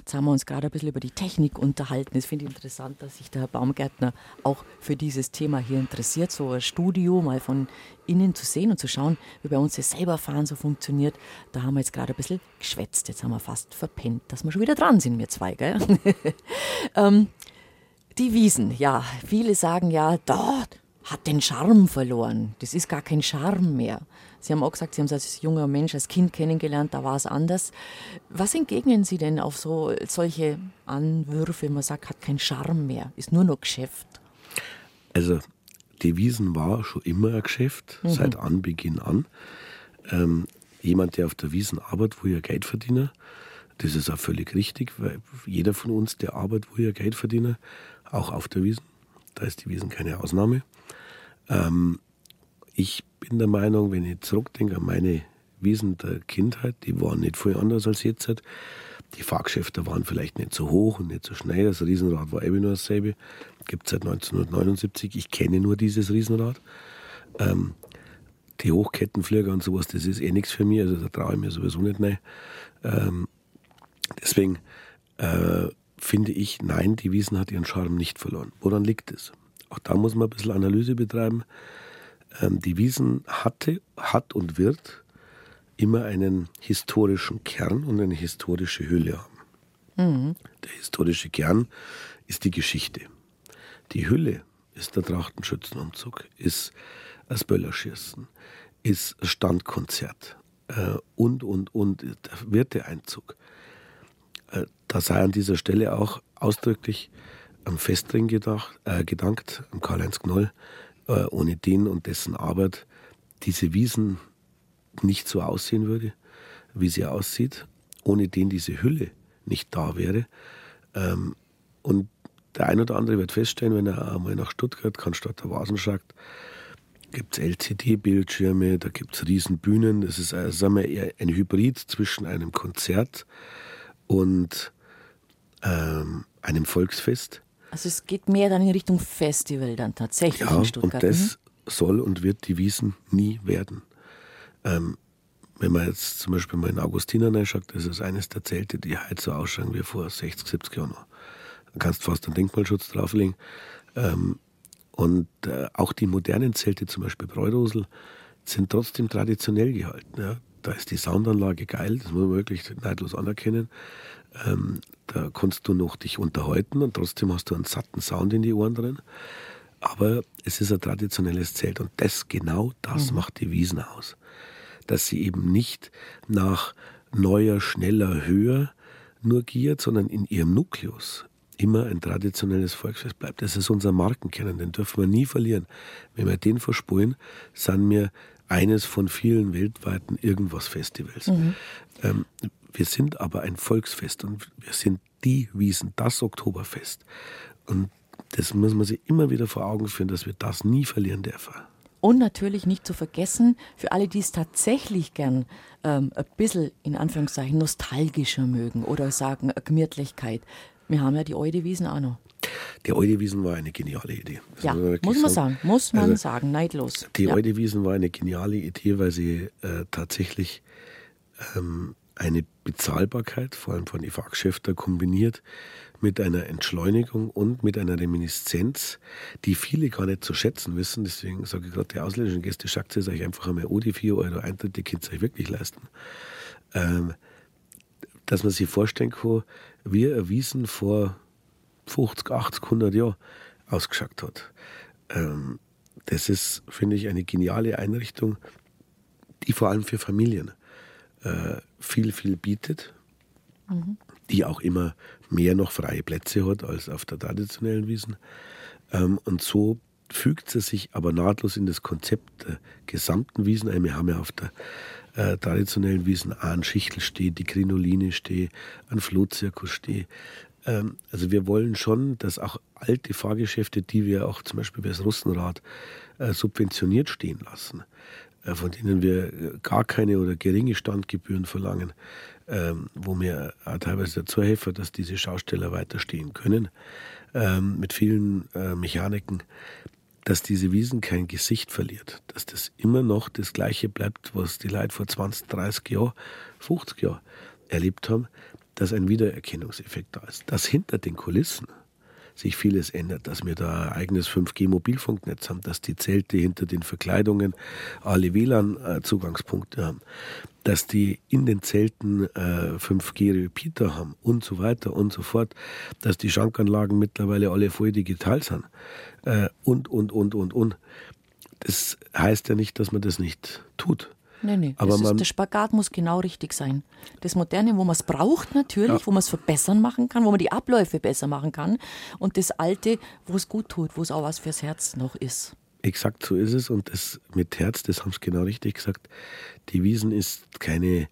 Speaker 2: Jetzt haben wir uns gerade ein bisschen über die Technik unterhalten. Es finde ich interessant, dass sich der Herr Baumgärtner auch für dieses Thema hier interessiert, so ein Studio mal von innen zu sehen und zu schauen, wie bei uns das selber fahren so funktioniert. Da haben wir jetzt gerade ein bisschen geschwätzt. Jetzt haben wir fast verpennt, dass wir schon wieder dran sind, wir zwei. Gell? [laughs] ähm, die Wiesen, ja, viele sagen ja, dort hat den Charme verloren. Das ist gar kein Charme mehr. Sie haben auch gesagt, Sie haben es als junger Mensch, als Kind kennengelernt, da war es anders. Was entgegnen Sie denn auf so solche Anwürfe, man sagt, hat kein Charme mehr, ist nur noch Geschäft?
Speaker 3: Also, die Wiesen war schon immer ein Geschäft, mhm. seit Anbeginn an. Ähm, jemand, der auf der Wiesen arbeitet, will ja Geld verdienen. Das ist auch völlig richtig, weil jeder von uns, der arbeitet, will ja Geld verdienen, auch auf der Wiesen. Da ist die Wiesen keine Ausnahme. Ähm, ich bin der Meinung, wenn ich zurückdenke an meine Wiesen der Kindheit, die waren nicht viel anders als jetzt. Die Fahrgeschäfte waren vielleicht nicht so hoch und nicht so schnell. Das Riesenrad war eben nur dasselbe. Gibt es seit 1979. Ich kenne nur dieses Riesenrad. Ähm, die Hochkettenflieger und sowas, das ist eh nichts für mich. Also da traue ich mir sowieso nicht rein. Ähm, deswegen äh, finde ich, nein, die Wiesen hat ihren Charme nicht verloren. Woran liegt es? Auch da muss man ein bisschen Analyse betreiben. Ähm, die Wiesen hatte, hat und wird immer einen historischen Kern und eine historische Hülle haben. Mhm. Der historische Kern ist die Geschichte. Die Hülle ist der Trachtenschützenumzug, ist das Böllerschießen, ist Standkonzert äh, und, und, und der Wirteeinzug. Äh, da sei an dieser Stelle auch ausdrücklich am Festring gedacht, äh, gedankt, am Karl-Heinz Knoll, äh, ohne den und dessen Arbeit diese Wiesen nicht so aussehen würde, wie sie aussieht, ohne den diese Hülle nicht da wäre. Ähm, und der ein oder andere wird feststellen, wenn er einmal nach Stuttgart kann, statt der Vasenschagt, gibt es LCD-Bildschirme, da gibt es Riesenbühnen. Das ist also, sagen wir, eher ein Hybrid zwischen einem Konzert und ähm, einem Volksfest.
Speaker 2: Also es geht mehr dann in Richtung Festival dann tatsächlich
Speaker 3: ja,
Speaker 2: in Stuttgart.
Speaker 3: Und das mhm. soll und wird die Wiesen nie werden. Ähm, wenn man jetzt zum Beispiel mal in Augustiner reinschaut, das ist eines der Zelte, die heute so ausschauen wie vor 60, 70 Jahren noch. Da kannst fast einen Denkmalschutz drauflegen. Ähm, und äh, auch die modernen Zelte, zum Beispiel Breurosel, sind trotzdem traditionell gehalten. Ja. Da ist die Soundanlage geil, das muss man wirklich neidlos anerkennen. Ähm, da kannst du noch dich unterhalten und trotzdem hast du einen satten Sound in die Ohren drin. Aber es ist ein traditionelles Zelt und das genau das mhm. macht die Wiesen aus dass sie eben nicht nach neuer, schneller, höher nur giert, sondern in ihrem Nukleus immer ein traditionelles Volksfest bleibt. Das ist unser Markenkern, den dürfen wir nie verlieren. Wenn wir den verspulen, sind wir eines von vielen weltweiten irgendwas Festivals. Mhm. Ähm, wir sind aber ein Volksfest und wir sind die Wiesen, das Oktoberfest. Und das muss man sich immer wieder vor Augen führen, dass wir das nie verlieren dürfen.
Speaker 2: Und natürlich nicht zu vergessen, für alle, die es tatsächlich gern ähm, ein bisschen in Anführungszeichen nostalgischer mögen oder sagen Gemütlichkeit. Wir haben ja die Eudewiesen auch noch.
Speaker 3: Die Eudewiesen war eine geniale Idee.
Speaker 2: Das ja, muss man, muss sagen. Muss man also, sagen, neidlos.
Speaker 3: Die
Speaker 2: ja.
Speaker 3: Eudewiesen war eine geniale Idee, weil sie äh, tatsächlich ähm, eine Bezahlbarkeit, vor allem von den Fachgeschäften, kombiniert mit einer Entschleunigung und mit einer Reminiszenz, die viele gar nicht zu schätzen wissen. Deswegen sage ich gerade, die ausländischen Gäste, schackt es euch einfach einmal oh, die 4 Euro Eintritt, die könnt ihr euch wirklich leisten. Ähm, dass man sich vorstellen kann, wie erwiesen vor 50, 80, 100 Jahren ausgeschaut hat. Ähm, das ist, finde ich, eine geniale Einrichtung, die vor allem für Familien äh, viel, viel bietet. Mhm die auch immer mehr noch freie Plätze hat als auf der traditionellen Wiesen. Ähm, und so fügt sie sich aber nahtlos in das Konzept der gesamten Wiesen ein. Wir haben ja auf der äh, traditionellen Wiesen auch einen Schichtelsteh, die Krinoline steh, einen Flohzirkus steh. Ähm, also wir wollen schon, dass auch alte Fahrgeschäfte, die wir auch zum Beispiel bei das Russenrad äh, subventioniert stehen lassen, von denen wir gar keine oder geringe Standgebühren verlangen, ähm, wo mir teilweise dazu helfen, dass diese Schausteller weiterstehen können, ähm, mit vielen äh, Mechaniken, dass diese Wiesen kein Gesicht verliert, dass das immer noch das Gleiche bleibt, was die Leute vor 20, 30 Jahren, 50 Jahren erlebt haben, dass ein Wiedererkennungseffekt da ist. Dass hinter den Kulissen sich vieles ändert, dass wir da ein eigenes 5G-Mobilfunknetz haben, dass die Zelte hinter den Verkleidungen alle WLAN-Zugangspunkte haben, dass die in den Zelten äh, 5G-Repeater haben und so weiter und so fort, dass die Schankanlagen mittlerweile alle voll digital sind äh, und, und, und, und, und. Das heißt ja nicht, dass man das nicht tut.
Speaker 2: Nee, nee. Aber ist, der Spagat muss genau richtig sein. Das Moderne, wo man es braucht natürlich, ja. wo man es verbessern machen kann, wo man die Abläufe besser machen kann. Und das Alte, wo es gut tut, wo es auch was fürs Herz noch ist.
Speaker 3: Exakt so ist es. Und das mit Herz, das haben Sie genau richtig gesagt. Die Wiesen ist keine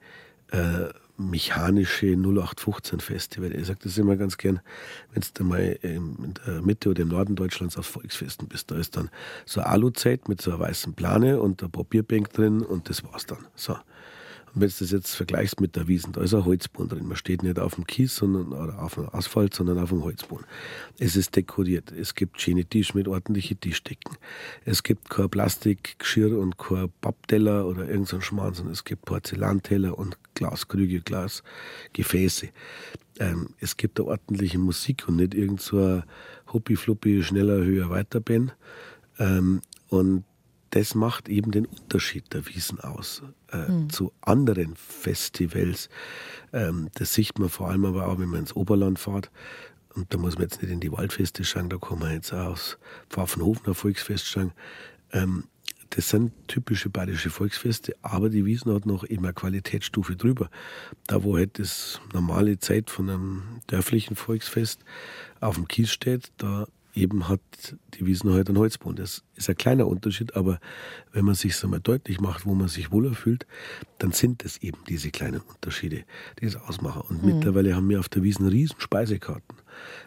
Speaker 3: äh, mechanische 0815 Festival. Ich sage das immer ganz gern, wenn du mal in der Mitte oder im Norden Deutschlands auf Volksfesten bist. Da ist dann so ein Aluzeit mit so einer weißen Plane und ein Papierbank drin und das war's dann. So. Wenn du das jetzt vergleichst mit der Wiesen, da ist ein Holzboden drin. Man steht nicht auf dem Kies sondern, oder auf dem Asphalt, sondern auf dem Holzboden. Es ist dekoriert. Es gibt schöne Tisch mit ordentlichen Tischdecken. Es gibt kein Plastikgeschirr und kein Pappteller oder irgendein Schmarrn, sondern es gibt Porzellanteller und Glaskrüge, Glasgefäße. Ähm, es gibt eine ordentliche Musik und nicht irgend so ein Huppi-Fluppi, schneller, höher, weiter Ben. Ähm, und das macht eben den Unterschied der Wiesen aus äh, mhm. zu anderen Festivals. Ähm, das sieht man vor allem aber auch, wenn man ins Oberland fährt. Und da muss man jetzt nicht in die Waldfeste schauen, da kann man jetzt auch aus Pfaffenhofener Volksfest schauen. Ähm, das sind typische bayerische Volksfeste, aber die Wiesen hat noch immer eine Qualitätsstufe drüber. Da, wo halt das normale Zeit von einem dörflichen Volksfest auf dem Kies steht, da eben hat die Wiesen heute einen Holzboden. Das ist ein kleiner Unterschied, aber wenn man sich so mal deutlich macht, wo man sich wohler fühlt, dann sind es eben diese kleinen Unterschiede, die es ausmachen. Und mhm. mittlerweile haben wir auf der Wiesen riesen Speisekarten,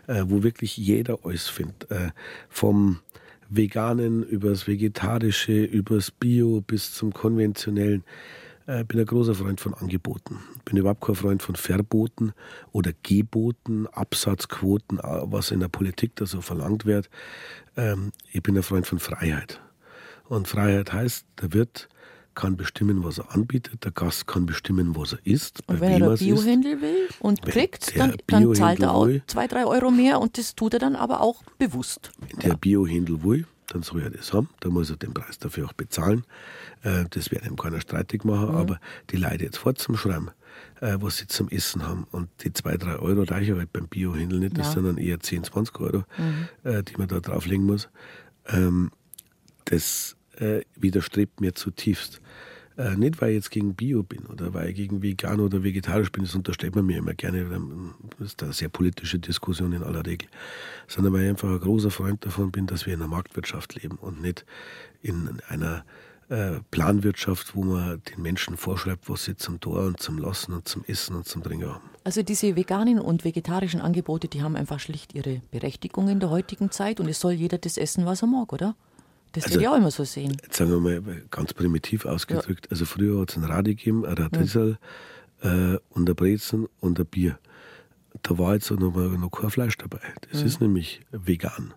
Speaker 3: äh, wo wirklich jeder alles findet. Äh, vom Veganen übers Vegetarische, übers Bio bis zum Konventionellen. Ich äh, bin ein großer Freund von Angeboten. Ich bin überhaupt kein Freund von Verboten oder Geboten, Absatzquoten, äh, was in der Politik da so verlangt wird. Ähm, ich bin ein Freund von Freiheit. Und Freiheit heißt, der Wirt kann bestimmen, was er anbietet, der Gast kann bestimmen, was er isst.
Speaker 2: Und wenn er Biohändel will und kriegt, dann, dann zahlt er auch will, zwei, drei Euro mehr und das tut er dann aber auch bewusst.
Speaker 3: Wenn der ja. Biohändel will, dann soll er das haben, dann muss er den Preis dafür auch bezahlen. Äh, das wird ihm keiner streitig machen, mhm. aber die Leute jetzt vorzuschreiben, äh, was sie zum Essen haben und die zwei, drei Euro reichen halt beim Biohändler nicht, das ja. sind dann eher 10, 20 Euro, mhm. Äh, die man da drauflegen muss. Ähm, das widerstrebt mir zutiefst. Äh, nicht, weil ich jetzt gegen Bio bin oder weil ich gegen vegan oder vegetarisch bin, das unterstellt man mir immer gerne. Das ist eine sehr politische Diskussion in aller Regel. Sondern weil ich einfach ein großer Freund davon bin, dass wir in einer Marktwirtschaft leben und nicht in einer äh, Planwirtschaft, wo man den Menschen vorschreibt, was sie zum Tor und zum Lassen und zum Essen und zum Trinken haben.
Speaker 2: Also diese veganen und vegetarischen Angebote, die haben einfach schlicht ihre Berechtigung in der heutigen Zeit und es soll jeder das essen, was er mag, oder? Das also, würde ich auch immer so sehen.
Speaker 3: Jetzt sagen wir mal ganz primitiv ausgedrückt. Ja. Also früher hat es ein Radi gegeben, ein Radrissel ja. äh, und ein Brezen und ein Bier. Da war jetzt noch, noch kein Fleisch dabei. Das ja. ist nämlich vegan.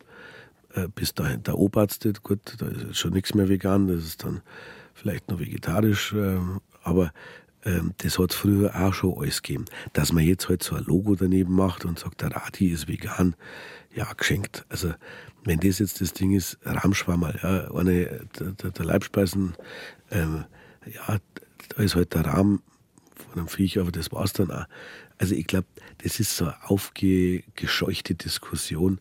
Speaker 3: Äh, bis dahin der Oberarzt, gut, da ist schon nichts mehr vegan, das ist dann vielleicht noch vegetarisch, äh, aber ähm, das hat es früher auch schon alles gegeben. Dass man jetzt halt so ein Logo daneben macht und sagt, der Radi ist vegan, ja, geschenkt. Also wenn das jetzt das Ding ist, Rahmschwammerl, ja, eine der, der Leibspeisen, ähm, ja, da ist halt der Rahmen von einem Viech, aber das war's dann auch. Also ich glaube, das ist so eine aufgescheuchte Diskussion,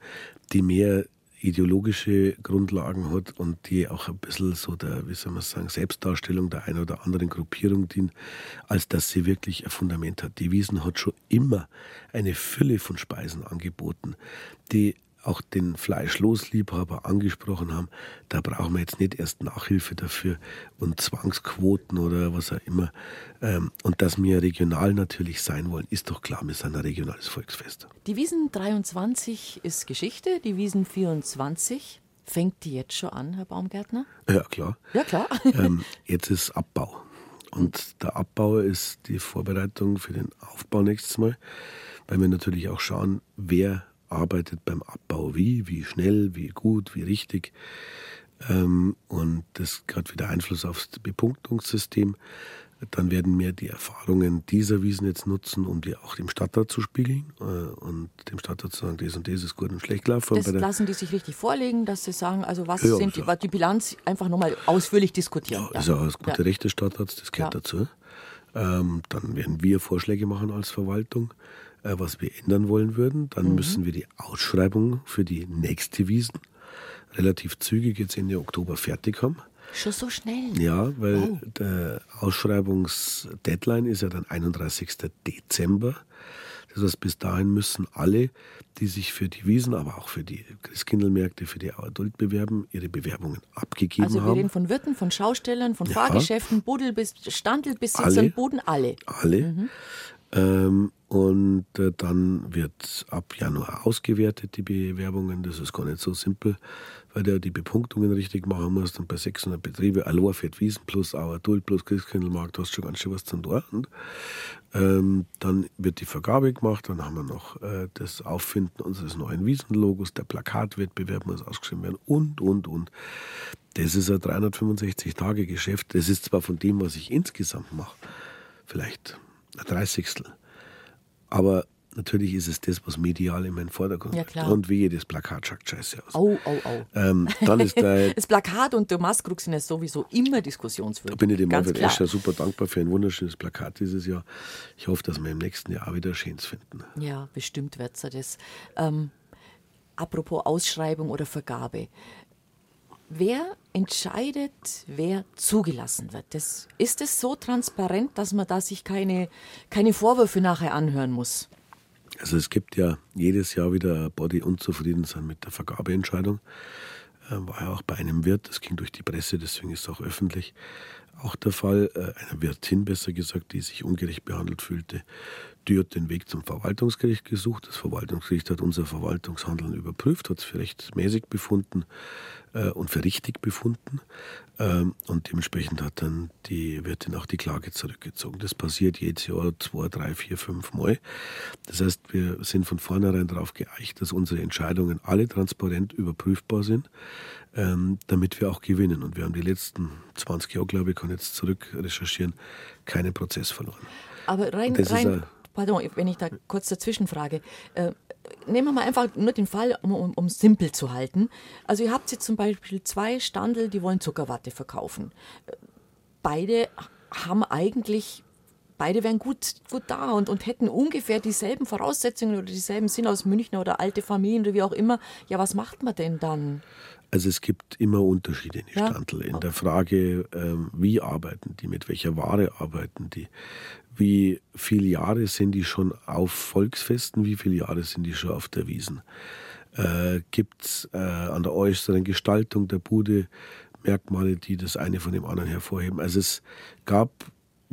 Speaker 3: die mehr ideologische Grundlagen hat und die auch ein bisschen so der, wie soll man sagen, Selbstdarstellung der einen oder anderen Gruppierung dient, als dass sie wirklich ein Fundament hat. Die Wiesen hat schon immer eine Fülle von Speisen angeboten, die auch den Fleischlosliebhaber angesprochen haben, da brauchen wir jetzt nicht erst Nachhilfe dafür und Zwangsquoten oder was auch immer. Ähm, und dass wir regional natürlich sein wollen, ist doch klar, wir sind ein regionales Volksfest.
Speaker 2: Die Wiesen 23 ist Geschichte, die Wiesen 24 fängt die jetzt schon an, Herr Baumgärtner?
Speaker 3: Ja, klar.
Speaker 2: Ja, klar. [laughs]
Speaker 3: ähm, jetzt ist Abbau. Und der Abbau ist die Vorbereitung für den Aufbau nächstes Mal, weil wir natürlich auch schauen, wer arbeitet beim Abbau wie, wie schnell, wie gut, wie richtig. Ähm, und das hat wieder Einfluss aufs Bepunktungssystem. Dann werden wir die Erfahrungen dieser Wiesen jetzt nutzen, um die auch dem Stadtrat zu spiegeln äh, und dem Stadtrat zu sagen, das und das ist gut und schlecht gelaufen.
Speaker 2: Das lassen die sich richtig vorlegen, dass sie sagen, also was ja, sind die, die Bilanz einfach nochmal ausführlich diskutieren.
Speaker 3: Ja, ja. ist auch das gute ja. Recht des Stadtrats, das gehört ja. dazu. Ähm, dann werden wir Vorschläge machen als Verwaltung. Äh, was wir ändern wollen würden. Dann mhm. müssen wir die Ausschreibung für die nächste Wiesen relativ zügig jetzt Ende Oktober fertig haben.
Speaker 2: Schon so schnell?
Speaker 3: Ja, weil wow. der Ausschreibungsdeadline ist ja dann 31. Dezember. Das heißt, bis dahin müssen alle, die sich für die Wiesen, aber auch für die Christkindlmärkte, für die Adult bewerben, ihre Bewerbungen abgegeben haben.
Speaker 2: Also wir
Speaker 3: haben.
Speaker 2: reden von Wirten, von Schaustellern, von ja. Fahrgeschäften, Buddel bis Standel bis Standelbesitzern, Boden, alle.
Speaker 3: Alle. Mhm. Ähm, und äh, dann wird ab Januar ausgewertet, die Bewerbungen. Das ist gar nicht so simpel, weil du die Bepunktungen richtig machen musst. Und bei 600 Betriebe, Aloha, Fett, Wiesen plus Auer, Duld plus Christkindlmarkt, hast du schon ganz schön was zum Tor. Und, ähm, dann wird die Vergabe gemacht. Dann haben wir noch äh, das Auffinden unseres neuen Wiesenlogos. Der Plakatwettbewerb muss ausgeschrieben werden und, und, und. Das ist ein 365-Tage-Geschäft. Das ist zwar von dem, was ich insgesamt mache, vielleicht ein Dreißigstel. Aber natürlich ist es das, was medial in meinen Vordergrund
Speaker 2: Ja, klar.
Speaker 3: Und wie jedes Plakat schaut scheiße aus.
Speaker 2: Au, au, au.
Speaker 3: Ähm, dann ist der, [laughs]
Speaker 2: Das Plakat und der Maskrug sind ja sowieso immer
Speaker 3: da
Speaker 2: diskussionswürdig.
Speaker 3: bin ich dem
Speaker 2: klar.
Speaker 3: Escher super dankbar für ein wunderschönes Plakat dieses Jahr. Ich hoffe, dass wir im nächsten Jahr auch wieder Schönes finden.
Speaker 2: Ja, bestimmt wird es das. Ähm, apropos Ausschreibung oder Vergabe. Wer entscheidet, wer zugelassen wird? Das, ist es so transparent, dass man da sich keine, keine Vorwürfe nachher anhören muss?
Speaker 3: Also es gibt ja jedes Jahr wieder die unzufrieden sind mit der Vergabeentscheidung. Ähm, war ja auch bei einem Wirt, das ging durch die Presse, deswegen ist es auch öffentlich, auch der Fall. Äh, einer Wirtin, besser gesagt, die sich ungerecht behandelt fühlte, die hat den Weg zum Verwaltungsgericht gesucht. Das Verwaltungsgericht hat unser Verwaltungshandeln überprüft, hat es für rechtmäßig befunden äh, und für richtig befunden. Ähm, und dementsprechend hat dann die Wirtin auch die Klage zurückgezogen. Das passiert jedes Jahr zwei, drei, vier, fünf Mal. Das heißt, wir sind von vornherein darauf geeicht, dass unsere Entscheidungen alle transparent überprüfbar sind, ähm, damit wir auch gewinnen. Und wir haben die letzten 20 Jahre, glaube ich, kann jetzt zurück recherchieren, keinen Prozess verloren.
Speaker 2: Aber rein, rein
Speaker 3: ein-
Speaker 2: pardon, wenn ich da kurz dazwischen frage. Äh, nehmen wir mal einfach nur den Fall, um, um, um simpel zu halten. Also ihr habt jetzt zum Beispiel zwei Standel, die wollen Zuckerwatte verkaufen. Beide haben eigentlich, beide wären gut, gut da und, und hätten ungefähr dieselben Voraussetzungen oder dieselben sind aus München oder alte Familien oder wie auch immer. Ja, was macht man denn dann?
Speaker 3: Also es gibt immer Unterschiede in
Speaker 2: Ja.
Speaker 3: Standel. In der Frage, ähm, wie arbeiten die, mit welcher Ware arbeiten die, wie viele Jahre sind die schon auf Volksfesten, wie viele Jahre sind die schon auf der Wiesen. Äh, gibt es äh, an der äußeren Gestaltung der Bude Merkmale, die das eine von dem anderen hervorheben. Also es gab,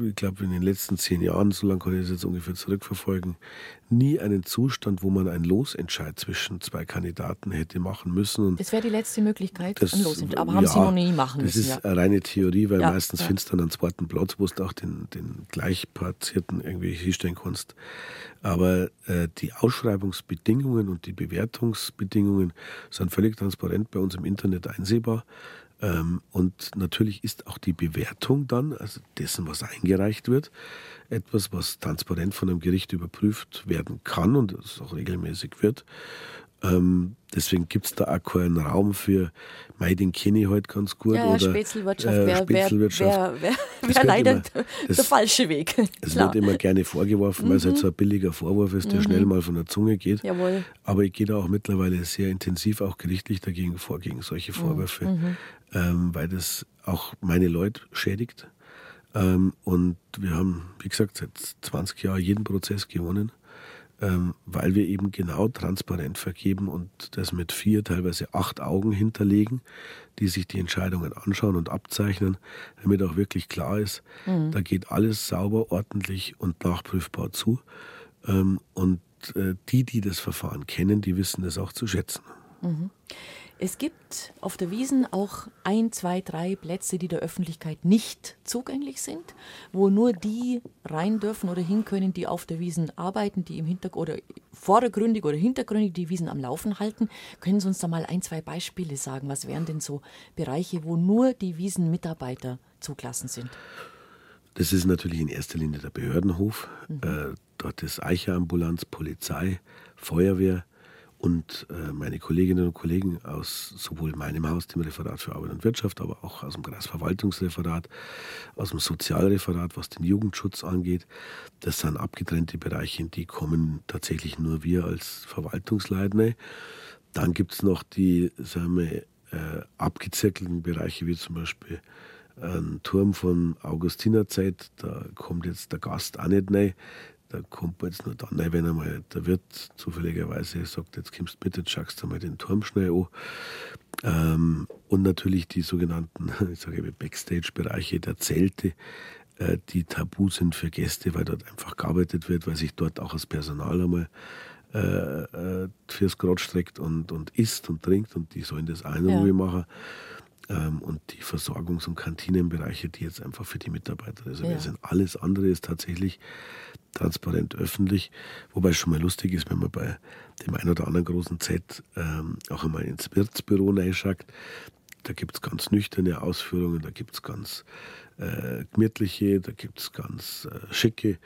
Speaker 3: ich glaube in den letzten zehn Jahren, so lange kann ich das jetzt ungefähr zurückverfolgen, nie einen Zustand, wo man einen Losentscheid zwischen zwei Kandidaten hätte machen müssen. Und
Speaker 2: Das wäre die letzte Möglichkeit,
Speaker 3: das,
Speaker 2: ein Losentscheid. Aber haben
Speaker 3: ja,
Speaker 2: sie noch nie machen
Speaker 3: Das
Speaker 2: müssen.
Speaker 3: ist
Speaker 2: ja.
Speaker 3: eine reine Theorie, weil
Speaker 2: Ja,
Speaker 3: meistens
Speaker 2: ja.
Speaker 3: findest du dann einen zweiten Platz, wo du auch den, den Gleichplatzierten irgendwie hinstellen kannst. Aber äh, die Ausschreibungsbedingungen und die Bewertungsbedingungen sind völlig transparent bei uns im Internet einsehbar. Ähm, und natürlich ist auch die Bewertung dann, also dessen, was eingereicht wird, etwas, was transparent von einem Gericht überprüft werden kann und es auch regelmäßig wird. Ähm, deswegen gibt es da auch keinen Raum für, mei, den kenne ich halt ganz gut.
Speaker 2: Ja,
Speaker 3: oder,
Speaker 2: Spätzlewirtschaft
Speaker 3: äh,
Speaker 2: wär,
Speaker 3: Das
Speaker 2: wär
Speaker 3: wird
Speaker 2: leider
Speaker 3: immer-
Speaker 2: der
Speaker 3: das-
Speaker 2: falsche Weg.
Speaker 3: Es.
Speaker 2: Mhm.
Speaker 3: wird immer gerne vorgeworfen, weil es halt so ein billiger Vorwurf ist, der schnell mal von der Zunge geht.
Speaker 2: Jawohl.
Speaker 3: Aber ich gehe da auch mittlerweile sehr intensiv auch gerichtlich dagegen vor, gegen solche
Speaker 2: Mhm.
Speaker 3: Ähm, weil das auch meine Leute schädigt. Ähm, und wir haben, wie gesagt, seit 20 Jahren jeden Prozess gewonnen, ähm, weil wir eben genau transparent vergeben und das mit vier, teilweise acht Augen hinterlegen, die sich die Entscheidungen anschauen und abzeichnen, damit auch wirklich klar ist, da geht alles sauber, ordentlich und nachprüfbar zu. Ähm, und äh, die, die das Verfahren kennen, die wissen es auch zu schätzen.
Speaker 2: Es gibt auf der Wiesen auch ein, zwei, drei Plätze, die der Öffentlichkeit nicht zugänglich sind, wo nur die rein dürfen oder hin können, die auf der Wiesen arbeiten, die im Hintergrund oder vordergründig oder hintergründig die Wiesen am Laufen halten. Können Sie uns da mal ein, zwei Beispiele sagen? Was wären denn so Bereiche, wo nur die Wiesenmitarbeiter zugelassen sind?
Speaker 3: Das ist natürlich in erster Linie der Behördenhof. Äh, dort ist Eicherambulanz, Polizei, Feuerwehr und äh, meine Kolleginnen und Kollegen aus sowohl meinem Haus, dem Referat für Arbeit und Wirtschaft, aber auch aus dem Kreisverwaltungsreferat, aus dem Sozialreferat, was den Jugendschutz angeht. Das sind abgetrennte Bereiche, in die kommen tatsächlich nur wir als Verwaltungsleitende. Dann gibt es noch die sagen wir, äh, abgezirkelten Bereiche, wie zum Beispiel ein Turm von Augustinerzeit, da kommt jetzt der Gast auch nicht rein. Da kommt man jetzt nur dann rein, wenn einmal der Wirt zufälligerweise sagt, jetzt kommst du mit, jetzt schaust du mal den Turm schnell an. Ähm, und natürlich die sogenannten, [laughs] ich sage immer Backstage-Bereiche der Zelte, äh, die tabu sind für Gäste, weil dort einfach gearbeitet wird, weil sich dort auch das Personal einmal äh, äh, fürs Grot streckt und, und isst und trinkt und die sollen das auch in Ruhe ja. machen. Ähm, und die Versorgungs- und Kantinenbereiche, die jetzt einfach für die Mitarbeiter also ja. sind. Alles andere ist tatsächlich transparent öffentlich, wobei es schon mal lustig ist, wenn man bei dem einen oder anderen großen Z ähm, auch einmal ins Wirtsbüro reinschaut. Da gibt es ganz nüchterne Ausführungen, da gibt es ganz äh, gemütliche, da gibt es ganz äh, schicke.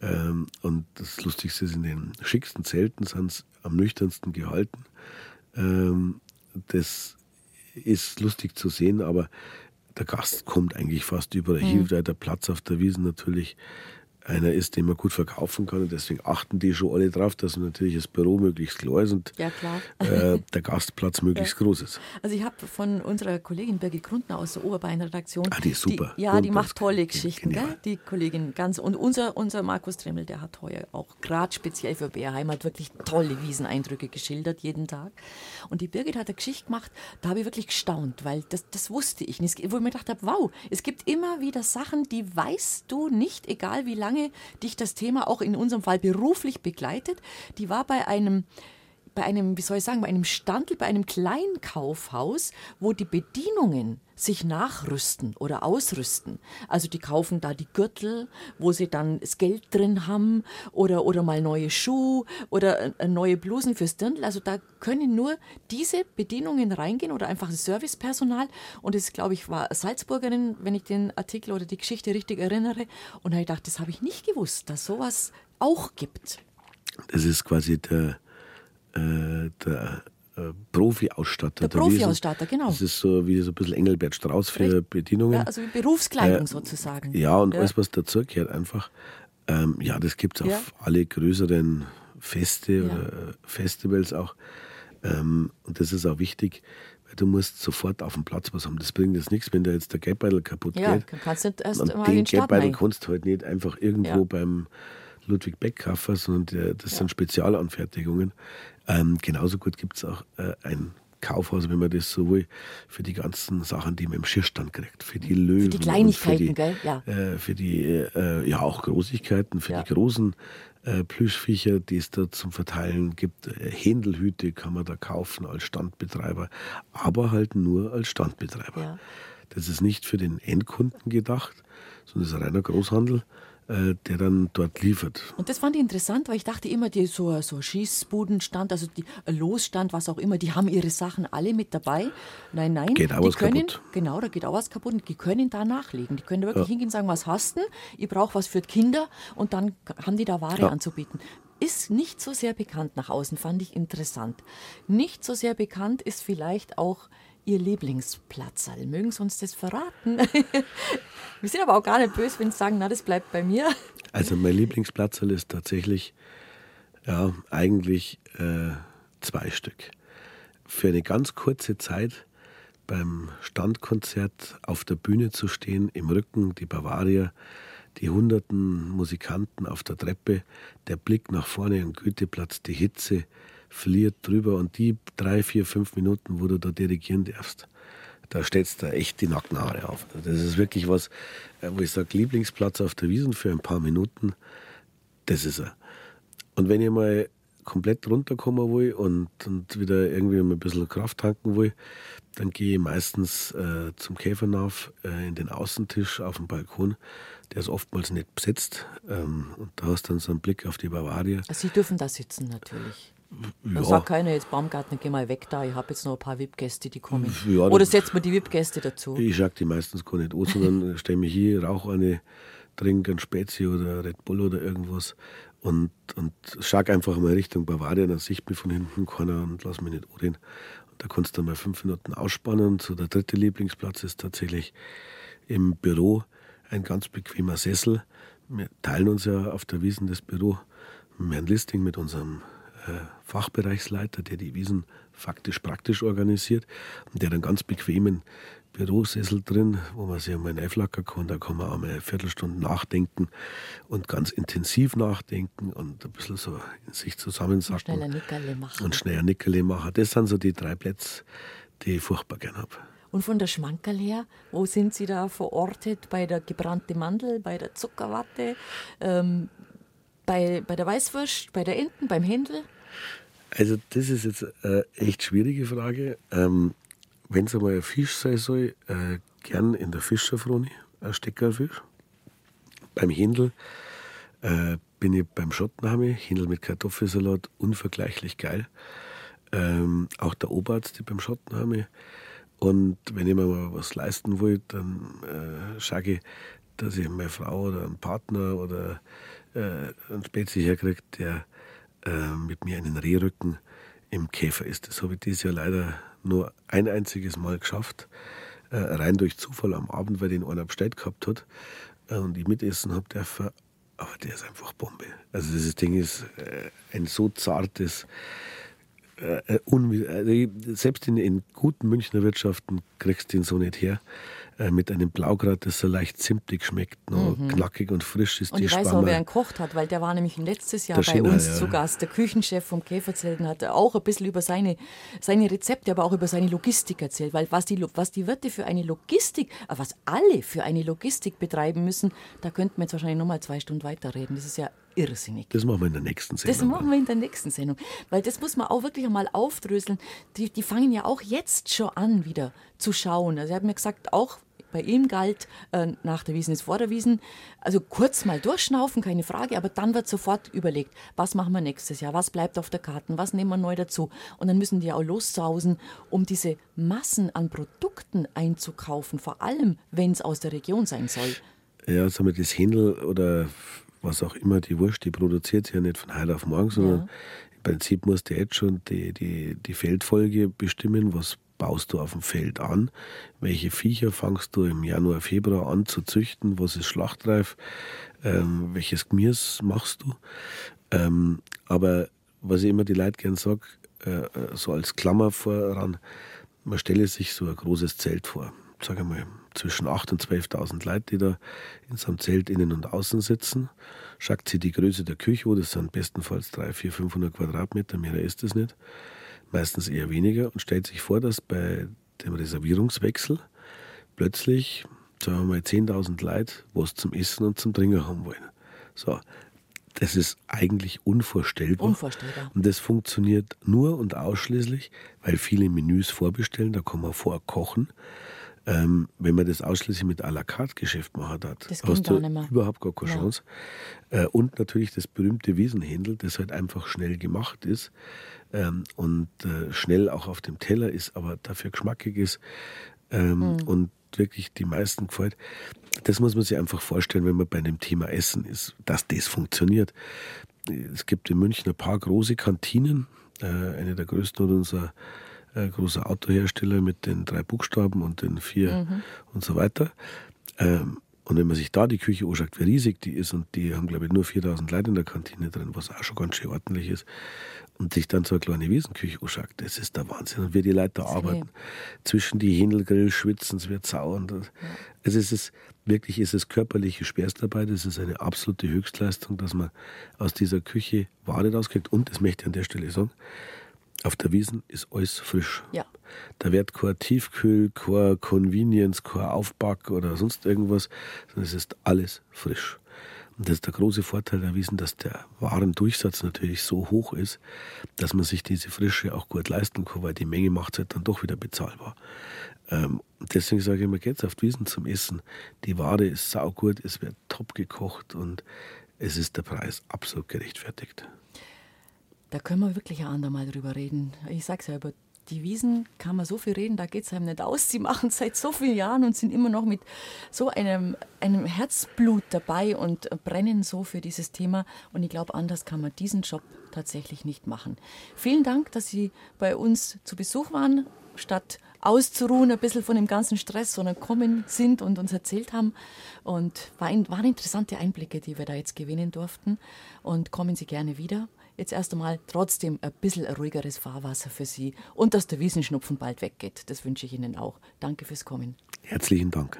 Speaker 3: Ähm, und das Lustigste ist, in den schicksten Zelten sind es am nüchternsten gehalten. Ähm, das ist lustig zu sehen, aber der Gast kommt eigentlich fast überall mhm. weil der Platz auf der Wiesen natürlich einer ist, den man gut verkaufen kann. Und deswegen achten die schon alle drauf, dass natürlich das Büro möglichst klar ist und
Speaker 2: ja,
Speaker 3: äh, der Gastplatz [laughs] möglichst ja. groß ist.
Speaker 2: Also ich habe von unserer Kollegin Birgit Grundner aus der Oberbayern-Redaktion.
Speaker 3: Ah, die ist super.
Speaker 2: Die, ja, Grundner die macht tolle Geschichten, gell? die Kollegin ganz. Und unser, unser Markus Tremmel, der hat heuer auch gerade speziell für Bärheimat wirklich tolle Wieseneindrücke geschildert, jeden Tag. Und die Birgit hat eine Geschichte gemacht, da habe ich wirklich gestaunt, weil das, das wusste ich nicht. Wo ich mir gedacht habe, wow, es gibt immer wieder Sachen, die weißt du nicht, egal wie lange lange dich das Thema auch in unserem Fall beruflich begleitet. Die war bei einem bei einem, wie soll ich sagen, bei einem Standel, bei einem Kleinkaufhaus, wo die Bedienungen sich nachrüsten oder ausrüsten. Also die kaufen da die Gürtel, wo sie dann das Geld drin haben oder, oder mal neue Schuhe oder äh, neue Blusen fürs Dirndl. Also da können nur diese Bedienungen reingehen oder einfach das Servicepersonal. Und es, glaube ich, war Salzburgerin, wenn ich den Artikel oder die Geschichte richtig erinnere. Und da habe ich gedacht, das habe ich nicht gewusst, dass sowas auch gibt.
Speaker 3: Das ist quasi der äh, der äh, Profi-Ausstatter.
Speaker 2: Der Profi-Ausstatter, genau.
Speaker 3: Das ist so wie so ein bisschen Engelbert Strauß für Recht. Bedienungen. Ja,
Speaker 2: also Berufskleidung äh, sozusagen.
Speaker 3: Ja, und ja. alles, was dazugehört, einfach. Ähm, ja, das gibt es auf ja. alle größeren Feste oder Festivals auch. Ähm, und das ist auch wichtig, weil du musst sofort auf dem Platz was haben. Das bringt jetzt nichts, wenn da jetzt der Geldbeutel kaputt
Speaker 2: ja,
Speaker 3: geht.
Speaker 2: kannst du erst
Speaker 3: und
Speaker 2: mal
Speaker 3: den Geldbeutel kannst du halt nicht einfach irgendwo beim Ludwig Beck kaufen, sondern das sind Spezialanfertigungen. Ähm, genauso gut gibt es auch äh, ein Kaufhaus, wenn man das so will, für die ganzen Sachen, die man im Schirrstand kriegt. Für die Löwen. Für
Speaker 2: die Kleinigkeiten,
Speaker 3: für die,
Speaker 2: gell? Ja.
Speaker 3: Äh, für die, äh, ja, auch Großigkeiten, für ja. die großen äh, Plüschviecher, die es da zum Verteilen gibt. Äh, Händelhüte kann man da kaufen als Standbetreiber, aber halt nur als Standbetreiber. Ja. Das ist nicht für den Endkunden gedacht, sondern es ist ein reiner Großhandel. Äh, der dann dort liefert.
Speaker 2: Und das fand ich interessant, weil ich dachte immer, die so, so Schießbudenstand, also die Losstand, was auch immer, die haben ihre Sachen alle mit dabei. Nein, nein.
Speaker 3: Geht auch
Speaker 2: die
Speaker 3: was
Speaker 2: können,
Speaker 3: kaputt.
Speaker 2: Genau, da geht auch was kaputt. Die können da nachlegen. Die können da wirklich ja. hingehen und sagen, was hast du? Ich brauche was für Kinder und dann haben die da Ware ja. anzubieten ist nicht so sehr bekannt nach außen, fand ich interessant. Nicht so sehr bekannt ist vielleicht auch Ihr Lieblingsplatz. Mögen Sie uns das verraten? [laughs] Wir sind aber auch gar nicht böse, wenn Sie sagen, na, das bleibt bei mir.
Speaker 3: Also mein Lieblingsplatz ist tatsächlich ja, eigentlich äh, zwei Stück. Für eine ganz kurze Zeit beim Standkonzert auf der Bühne zu stehen, im Rücken die Bavaria, die hunderten Musikanten auf der Treppe, der Blick nach vorne am Goetheplatz, die Hitze, verliert drüber und die drei, vier, fünf Minuten, wo du da dirigieren darfst, da stellst du echt die Nackenhaare auf. Das ist wirklich was, äh, wo ich sage, Lieblingsplatz auf der Wiesen für ein paar Minuten, das ist er. Und wenn ich mal komplett runterkommen will und, und wieder irgendwie mal ein bisschen Kraft tanken will, dann gehe ich meistens äh, zum Käfernauf äh, in den Außentisch auf dem Balkon. Der ist oftmals nicht besetzt. Ähm, und da hast du dann so einen Blick auf die Bavaria.
Speaker 2: Sie dürfen da sitzen natürlich. Ja. Da sagt keiner, jetzt Baumgartner, geh mal weg da, ich habe jetzt noch ein paar VIP-Gäste, die kommen. Ja, Oder setzt man die VIP-Gäste dazu?
Speaker 3: Ich schaue die meistens gar nicht an, sondern [laughs] stelle mich hier, rauche eine, trinke ein Spezi oder Red Bull oder irgendwas und, und schau einfach mal Richtung Bavaria, dann sieht mich von hinten keiner und lass mich nicht anreden. Und da kannst du mal fünf Minuten ausspannen. So der dritte Lieblingsplatz ist tatsächlich im Büro ein ganz bequemer Sessel. Wir teilen uns ja auf der Wiesen das Büro mit Herrn Listing, mit unserem Fachbereichsleiter, der die Wiesen faktisch praktisch organisiert und der einen ganz bequemen Bürosessel drin, wo man sich einmal einflackern kann. Da kann man einmal eine Viertelstunde nachdenken und ganz intensiv nachdenken und ein bisschen so in sich zusammensacken. Und
Speaker 2: schnell ein Nickerle machen.
Speaker 3: Und schnell ein Nickerle machen. Das sind so die drei Plätze, die ich furchtbar gerne habe.
Speaker 2: Und von der Schmankerl her, wo sind Sie da verortet? Bei der gebrannte Mandel, bei der Zuckerwatte, ähm, bei, bei der Weißwurst, bei der Enten, beim Händel?
Speaker 3: Also das ist jetzt eine echt schwierige Frage. Ähm, Wenn es einmal ein Fisch sein soll, äh, gern in der Fischschafroni, ein Steckerfisch. Beim Händel äh, bin ich beim Schottenhammer, Händel mit Kartoffelsalat, unvergleichlich geil. Ähm, auch der Oberarzt beim Schottenhammer. Und wenn ich mir mal was leisten will, dann äh, schaue ich, dass ich meine Frau oder einen Partner oder äh, einen Spezi herkriege, der äh, mit mir einen Rehrücken im Käfer ist. Das habe ich dieses Jahr leider nur ein einziges Mal geschafft. Äh, rein durch Zufall am Abend, weil den einer bestellt gehabt hat äh, und ich mitessen habe dürfen. Aber der ist einfach Bombe. Also dieses Ding ist äh, ein so zartes, äh, also selbst in, in guten Münchner Wirtschaften kriegst du ihn so nicht her. Äh, mit einem Blaugrad, das so leicht zimtig schmeckt, noch knackig und frisch ist
Speaker 2: Mhm. Und
Speaker 3: die
Speaker 2: ich weiß auch, wer ihn gekocht hat, weil der war nämlich letztes Jahr
Speaker 3: Der
Speaker 2: bei
Speaker 3: Schindler,
Speaker 2: uns
Speaker 3: ja.
Speaker 2: zu Gast. Der Küchenchef vom Käferzelten hat auch ein bisschen über seine, seine Rezepte, aber auch über seine Logistik erzählt. Weil was die, was die Wirte für eine Logistik, äh, was alle für eine Logistik betreiben müssen, da könnten wir jetzt wahrscheinlich nochmal zwei Stunden weiterreden. Das ist ja irrsinnig.
Speaker 3: Das machen wir in der nächsten Sendung.
Speaker 2: Das machen wir in der nächsten Sendung. Weil das muss man auch wirklich einmal aufdröseln. Die, die fangen ja auch jetzt schon an, wieder zu schauen. Also, er hat mir gesagt, auch bei ihm galt, äh, nach der Wiesen ist vor der Wiesen, also kurz mal durchschnaufen, keine Frage, aber dann wird sofort überlegt, was machen wir nächstes Jahr, was bleibt auf der Karte, was nehmen wir neu dazu. Und dann müssen die auch lossausen, um diese Massen an Produkten einzukaufen, vor allem, wenn es aus der Region sein soll.
Speaker 3: Ja, sagen wir, das Händel oder was auch immer, die Wurst, die produziert sich ja nicht von heute auf morgen, sondern
Speaker 2: Ja.
Speaker 3: im Prinzip musst du jetzt schon die, die, die Feldfolge bestimmen, was baust du auf dem Feld an, welche Viecher fangst du im Januar, Februar an zu züchten, was ist schlachtreif, ähm, welches Gemüse machst du. Ähm, aber was ich immer die Leute gern sage, äh, so als Klammer voran, man stelle sich so ein großes Zelt vor. Sag einmal, zwischen 8.000 und 12.000 Leute, die da in so einem Zelt innen und außen sitzen. Schaut sie die Größe der Küche an, das sind bestenfalls 300, 400, 500 Quadratmeter, mehr ist es nicht. Meistens eher weniger und stellt sich vor, dass bei dem Reservierungswechsel plötzlich, sagen wir mal, 10.000 Leute was zum Essen und zum Trinken haben wollen. So, das ist eigentlich unvorstellbar.
Speaker 2: Unvorstellbar.
Speaker 3: Und das funktioniert nur und ausschließlich, weil viele Menüs vorbestellen, da kann man vorkochen. Ähm, wenn man das ausschließlich mit à la carte Geschäft machen hat, hast du überhaupt gar keine
Speaker 2: Ja.
Speaker 3: Chance. Äh, und natürlich das berühmte Wiesenhändel, das halt einfach schnell gemacht ist ähm, und äh, schnell auch auf dem Teller ist, aber dafür geschmackig ist ähm,
Speaker 2: Mhm.
Speaker 3: und wirklich die meisten gefällt. Das muss man sich einfach vorstellen, wenn man bei dem Thema Essen ist, dass das funktioniert. Es gibt in München ein paar große Kantinen. Äh, eine der größten oder unser äh, großer Autohersteller mit den drei Buchstaben und den vier und so weiter. Ähm, und wenn man sich da die Küche anschaut, wie riesig die ist, und die haben, glaube ich, nur 4000 Leute in der Kantine drin, was auch schon ganz schön ordentlich ist, und sich dann so eine kleine Wiesenküche anschaut, das ist der Wahnsinn. Und wie die Leute da arbeiten. Zwischen die Händelgrill schwitzen, es wird sauer. Und also es ist wirklich, es ist körperliche Schwerstarbeit, es ist eine absolute Höchstleistung, dass man aus dieser Küche Ware rauskriegt. Und, das möchte ich an der Stelle sagen, auf der Wiesen ist alles frisch.
Speaker 2: Ja.
Speaker 3: Da wird kein Tiefkühl, kein Convenience, kein Aufback oder sonst irgendwas, sondern es ist alles frisch. Und das ist der große Vorteil der Wiesen, dass der Warendurchsatz natürlich so hoch ist, dass man sich diese Frische auch gut leisten kann, weil die Menge macht es halt dann doch wieder bezahlbar. Ähm, deswegen sage ich immer, geht's auf Wiesen zum Essen. Die Ware ist saugut, es wird top gekocht und es ist der Preis absolut gerechtfertigt.
Speaker 2: Da können wir wirklich ein andermal drüber reden. Ich sag's ja, über die Wiesen kann man so viel reden, da geht's einem nicht aus. Sie machen es seit so vielen Jahren und sind immer noch mit so einem, einem Herzblut dabei und brennen so für dieses Thema. Und ich glaube, anders kann man diesen Job tatsächlich nicht machen. Vielen Dank, dass Sie bei uns zu Besuch waren, statt auszuruhen, ein bisschen von dem ganzen Stress, sondern kommen sind und uns erzählt haben. Und waren interessante Einblicke, die wir da jetzt gewinnen durften. Und kommen Sie gerne wieder. Jetzt erst einmal trotzdem ein bisschen ein ruhigeres Fahrwasser für Sie und dass der Wiesenschnupfen bald weggeht. Das wünsche ich Ihnen auch. Danke fürs Kommen.
Speaker 3: Herzlichen Dank.